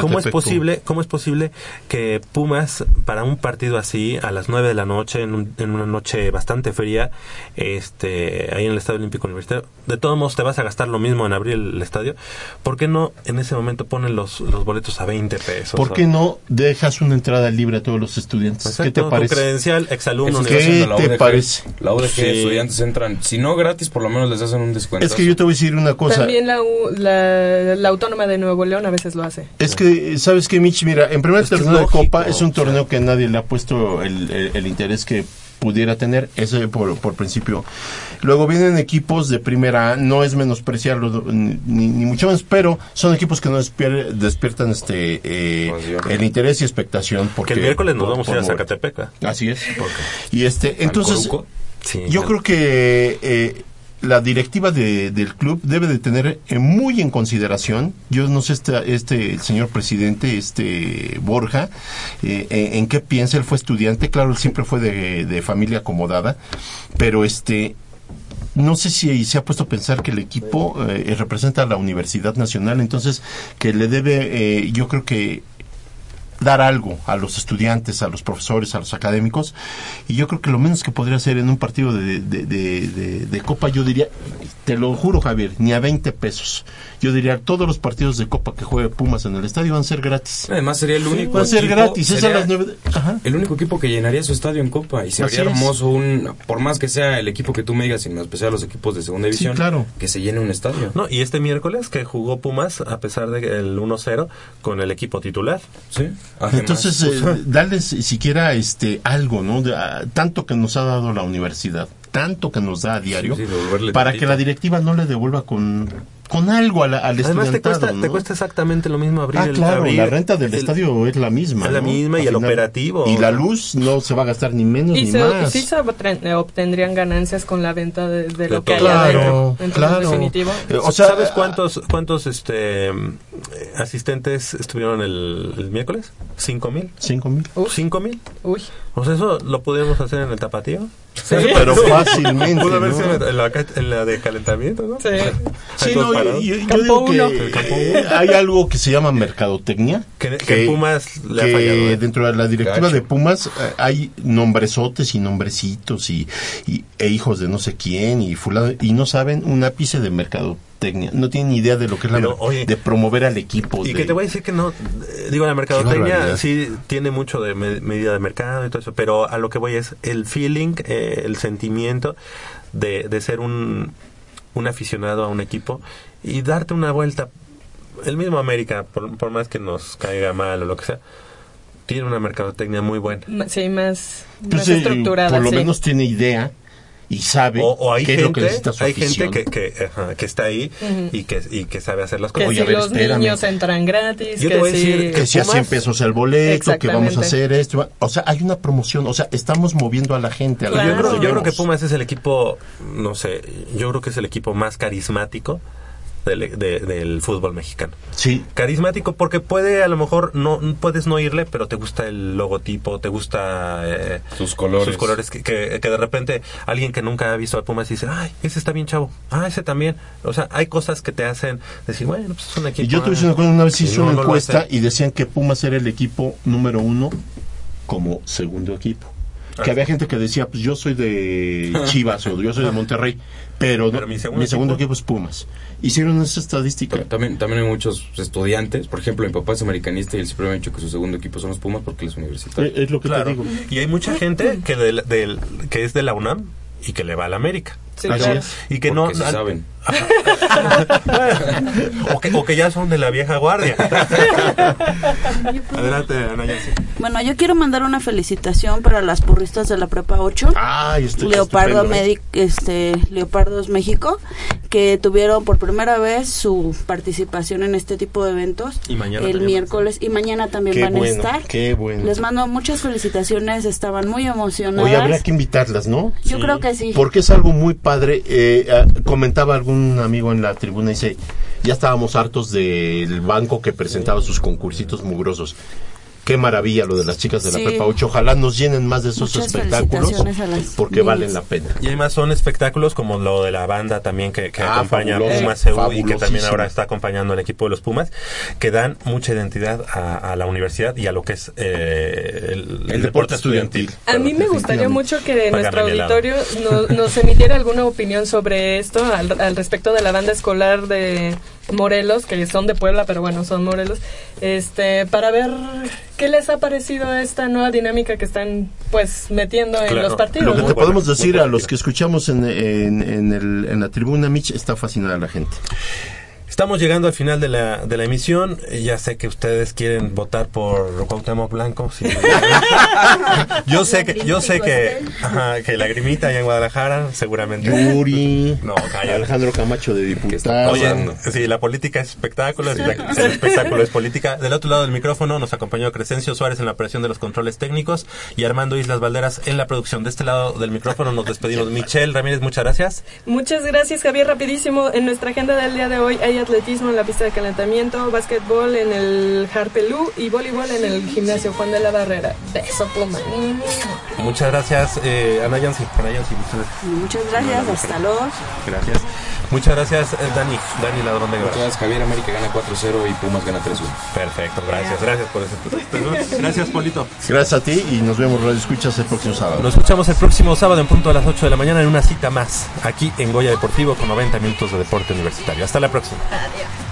¿Cómo es posible, cómo es posible que Pumas para un partido así a las 9 de la noche en, un- en una noche bastante fría, este, ahí en el Estadio Olímpico Universitario, de todos modos te vas a gastar lo mismo en abrir el estadio? ¿Por qué no en ese momento ponen los, los boletos a 20 pesos? ¿Por qué no dejas una entrada libre a todos los estudiantes? ¿Qué te con parece? credencial, exalumno, ¿Qué la te UDG. parece? La UDG, Sí. estudiantes entran, si no gratis, por lo menos les hacen un descuento. Es que yo te voy a decir una cosa. También la, U- la, la Autónoma de Nuevo León a veces lo hace. Es que, ¿sabes qué, Mitch? Mira, en primer torneo de Copa es un o sea. torneo que nadie le ha puesto el, el- el interés que pudiera tener, ese por, por principio. Luego vienen equipos de primera A, no es menospreciarlo ni, ni mucho menos, pero son equipos que no despier- despiertan este eh, el interés y expectación. Porque Que el miércoles nos por- vamos a ir a mover. Zacatepec. ¿eh? Así es. Y este, entonces? Sí, yo ya. creo que eh, la directiva de- del club debe de tener eh, muy en consideración, yo no sé este, este el señor presidente, este Borja, eh, eh, en qué piensa, él fue estudiante, claro, él siempre fue de, de familia acomodada, pero este no sé si se ha puesto a pensar que el equipo eh, representa a la Universidad Nacional, entonces que le debe, eh, yo creo que dar algo a los estudiantes, a los profesores, a los académicos. Y yo creo que lo menos que podría hacer en un partido de, de, de- de- de Copa, yo diría, te lo juro Javier, ni a 20 pesos. Yo diría, todos los partidos de Copa que juegue Pumas en el estadio van a ser gratis. Además sería el único Van a ser gratis, es a sería las nueve de- Ajá. El único equipo que llenaría su estadio en Copa y se Así vería es. hermoso un por más que sea el equipo que tú me digas, en especial los equipos de segunda Sí, división, claro. que se llene un estadio. No, y este miércoles que jugó Pumas, a pesar del 1-0, con el equipo titular. Sí. Entonces, eh, <laughs> darles siquiera este algo, ¿no? De- ah, tanto que nos ha dado la universidad, tanto que nos da a diario, Sí, sí, devolverle para tantito. que la directiva no le devuelva con, con algo a la- al Además te cuesta, ¿no? te cuesta exactamente lo mismo abrir Ah, el claro, abrir la renta del el- estadio es la misma. es la ¿no? misma y Al el operativo. Y la luz no se va a gastar ni menos Y ni se, más. sí se eh, obtendrían ganancias con la venta de, de lo que hay todo. adentro. Claro, Entonces, claro. definitivo. Eh, o sea, ¿sabes cuántos cuántos este eh, asistentes estuvieron el, el miércoles? ¿Cinco mil? ¿Cinco mil? ¿Cinco mil? Uy. O sea, eso lo podríamos hacer en el tapatío. Sí, pero <laughs> fácilmente, Pudo haber ¿no? sido en la, en la de calentamiento, ¿no? Sí. Sí, no, yo, yo- yo digo que eh, hay algo que se llama mercadotecnia. Que- que Pumas le ha que fallado, ¿eh? dentro de la directiva Gacho. de Pumas eh, hay nombresotes y nombrecitos y, y- e hijos de no sé quién y fulano y no saben un ápice de mercadotecnia. No tienen ni idea de lo que es la Pero, oye, de promover al equipo. Y de- que te voy a decir que no, digo, la mercadotecnia sí tiene mucho de me- medida de mercado y todo eso, pero a lo que voy es el feeling, eh, el sentimiento de, de ser un, un aficionado a un equipo y darte una vuelta. El mismo América, por, por más que nos caiga mal o lo que sea, tiene una mercadotecnia muy buena. Sí, más, Pues, más estructurada. por lo sí. menos tiene idea y sabe O, o hay qué es lo que necesita su hay gente que, que, ajá, que está ahí y, que, y que sabe hacer las Que cosas. si los niños entran gratis, Yo te que voy a si... decir que si a 100 pesos el boleto, que vamos a hacer esto. O sea, hay una promoción, o sea, estamos moviendo a la gente. A la Yo, creo, yo creo debemos. que Pumas es el equipo, no sé, yo creo que es el equipo más carismático del, de- del fútbol mexicano. Sí. Carismático porque puede, a lo mejor, no puedes no irle, pero te gusta el logotipo, te gusta eh, Sus colores. sus colores, que, que, que de repente alguien que nunca ha visto a Pumas dice, ay, ese está bien chavo, ah, ese también. O sea, hay cosas que te hacen decir, bueno, pues es un equipo. Y yo te ah, una cosa, una vez hice una encuesta y decían que Pumas era el equipo número uno como segundo equipo. Que había gente que decía, pues yo soy de <laughs> Chivas o yo soy de Monterrey, pero, no- Pero mi mi segundo segundo, equipo- equipo es Pumas. Hicieron esa estadística. También, también hay muchos estudiantes, por ejemplo, mi papá es americanista y él siempre me ha dicho que su segundo equipo son los Pumas porque él es universitario. Es lo que Claro. te digo. Y hay mucha gente que, del, del- que es de la UNAM y que le va a la América. Sí, Así claro. es. Y que no... Porque sí saben. <laughs> o, que, o que ya son de la vieja guardia. <laughs> Adelante, Ana. Bueno, yo quiero mandar una felicitación para las porristas de la Prepa 8. Ay, estoy Leopardo ¿eh? Medic, este, Leopardos México, que tuvieron por primera vez su participación en este tipo de eventos Y mañana el miércoles y mañana también Qué van bueno, a estar. qué bueno. Les mando muchas felicitaciones, estaban muy emocionadas. Oye, habría que invitarlas, ¿no? Yo creo que sí. Porque es algo muy padre. Eh, ah, comentaba algún amigo en la tribuna, dice, ya estábamos hartos del banco que presentaba sus concursitos mugrosos. Qué maravilla lo de las chicas de la Sí. Prepa 8. Ojalá nos llenen más de esos Muchas espectáculos porque niñas. valen la pena. Y además son espectáculos como lo de la banda también que, que Ah, acompaña a. Pumas CU y que también ahora está acompañando al equipo de los Pumas, que dan mucha identidad a, a la universidad y a lo que es eh, el, el deporte estudiantil. A mí me gustaría mucho que nuestro auditorio no- nos emitiera alguna opinión sobre esto al, al respecto de la banda escolar de Morelos, que son de Puebla, pero bueno, son Morelos, este, para ver qué les ha parecido esta nueva dinámica que están pues metiendo en los partidos. Lo que ¿no? te podemos decir a los que escuchamos en, en, en el- en la tribuna, Mitch, está fascinada la gente. Estamos llegando al final de la, de la emisión. Eh, Ya sé que ustedes quieren votar por Cuauhtémoc Blanco. sí. <laughs> yo sé que, yo sé que, ajá, que Lagrimita allá en Guadalajara, seguramente. Yuri, <laughs> No, cállate. Alejandro Camacho de diputado. Oye, sí, la política es espectáculo, el espect- el espectáculo es política. Del otro lado del micrófono nos acompañó Crescencio Suárez en la operación de los controles técnicos y Armando Islas Valderas en la producción. De este lado del micrófono nos despedimos. <laughs> Michelle Ramírez, muchas gracias. Muchas gracias, Javier. Rapidísimo, en nuestra agenda del día de hoy hay atletismo en la pista de calentamiento, básquetbol en el Harpelú y voleibol en el gimnasio Juan de la Barrera. Beso, Puma. Muchas gracias, eh, Ana Yancy. Ana Yancy, muchas gracias. Muchas gracias, hasta luego. Gracias. Muchas gracias, eh, Dani. Dani Ladrón de Guerra. Muchas gracias, Javier América gana 4-0 y Pumas gana 3-1. Perfecto, gracias. Gracias por ese. Gracias, Polito. Gracias a ti y nos vemos, Radio Escuchas, el próximo sábado. Nos escuchamos el próximo sábado en punto a las 8 de la mañana en una cita más aquí en Goya Deportivo con 90 minutos de deporte universitario. Hasta la próxima. Adiós.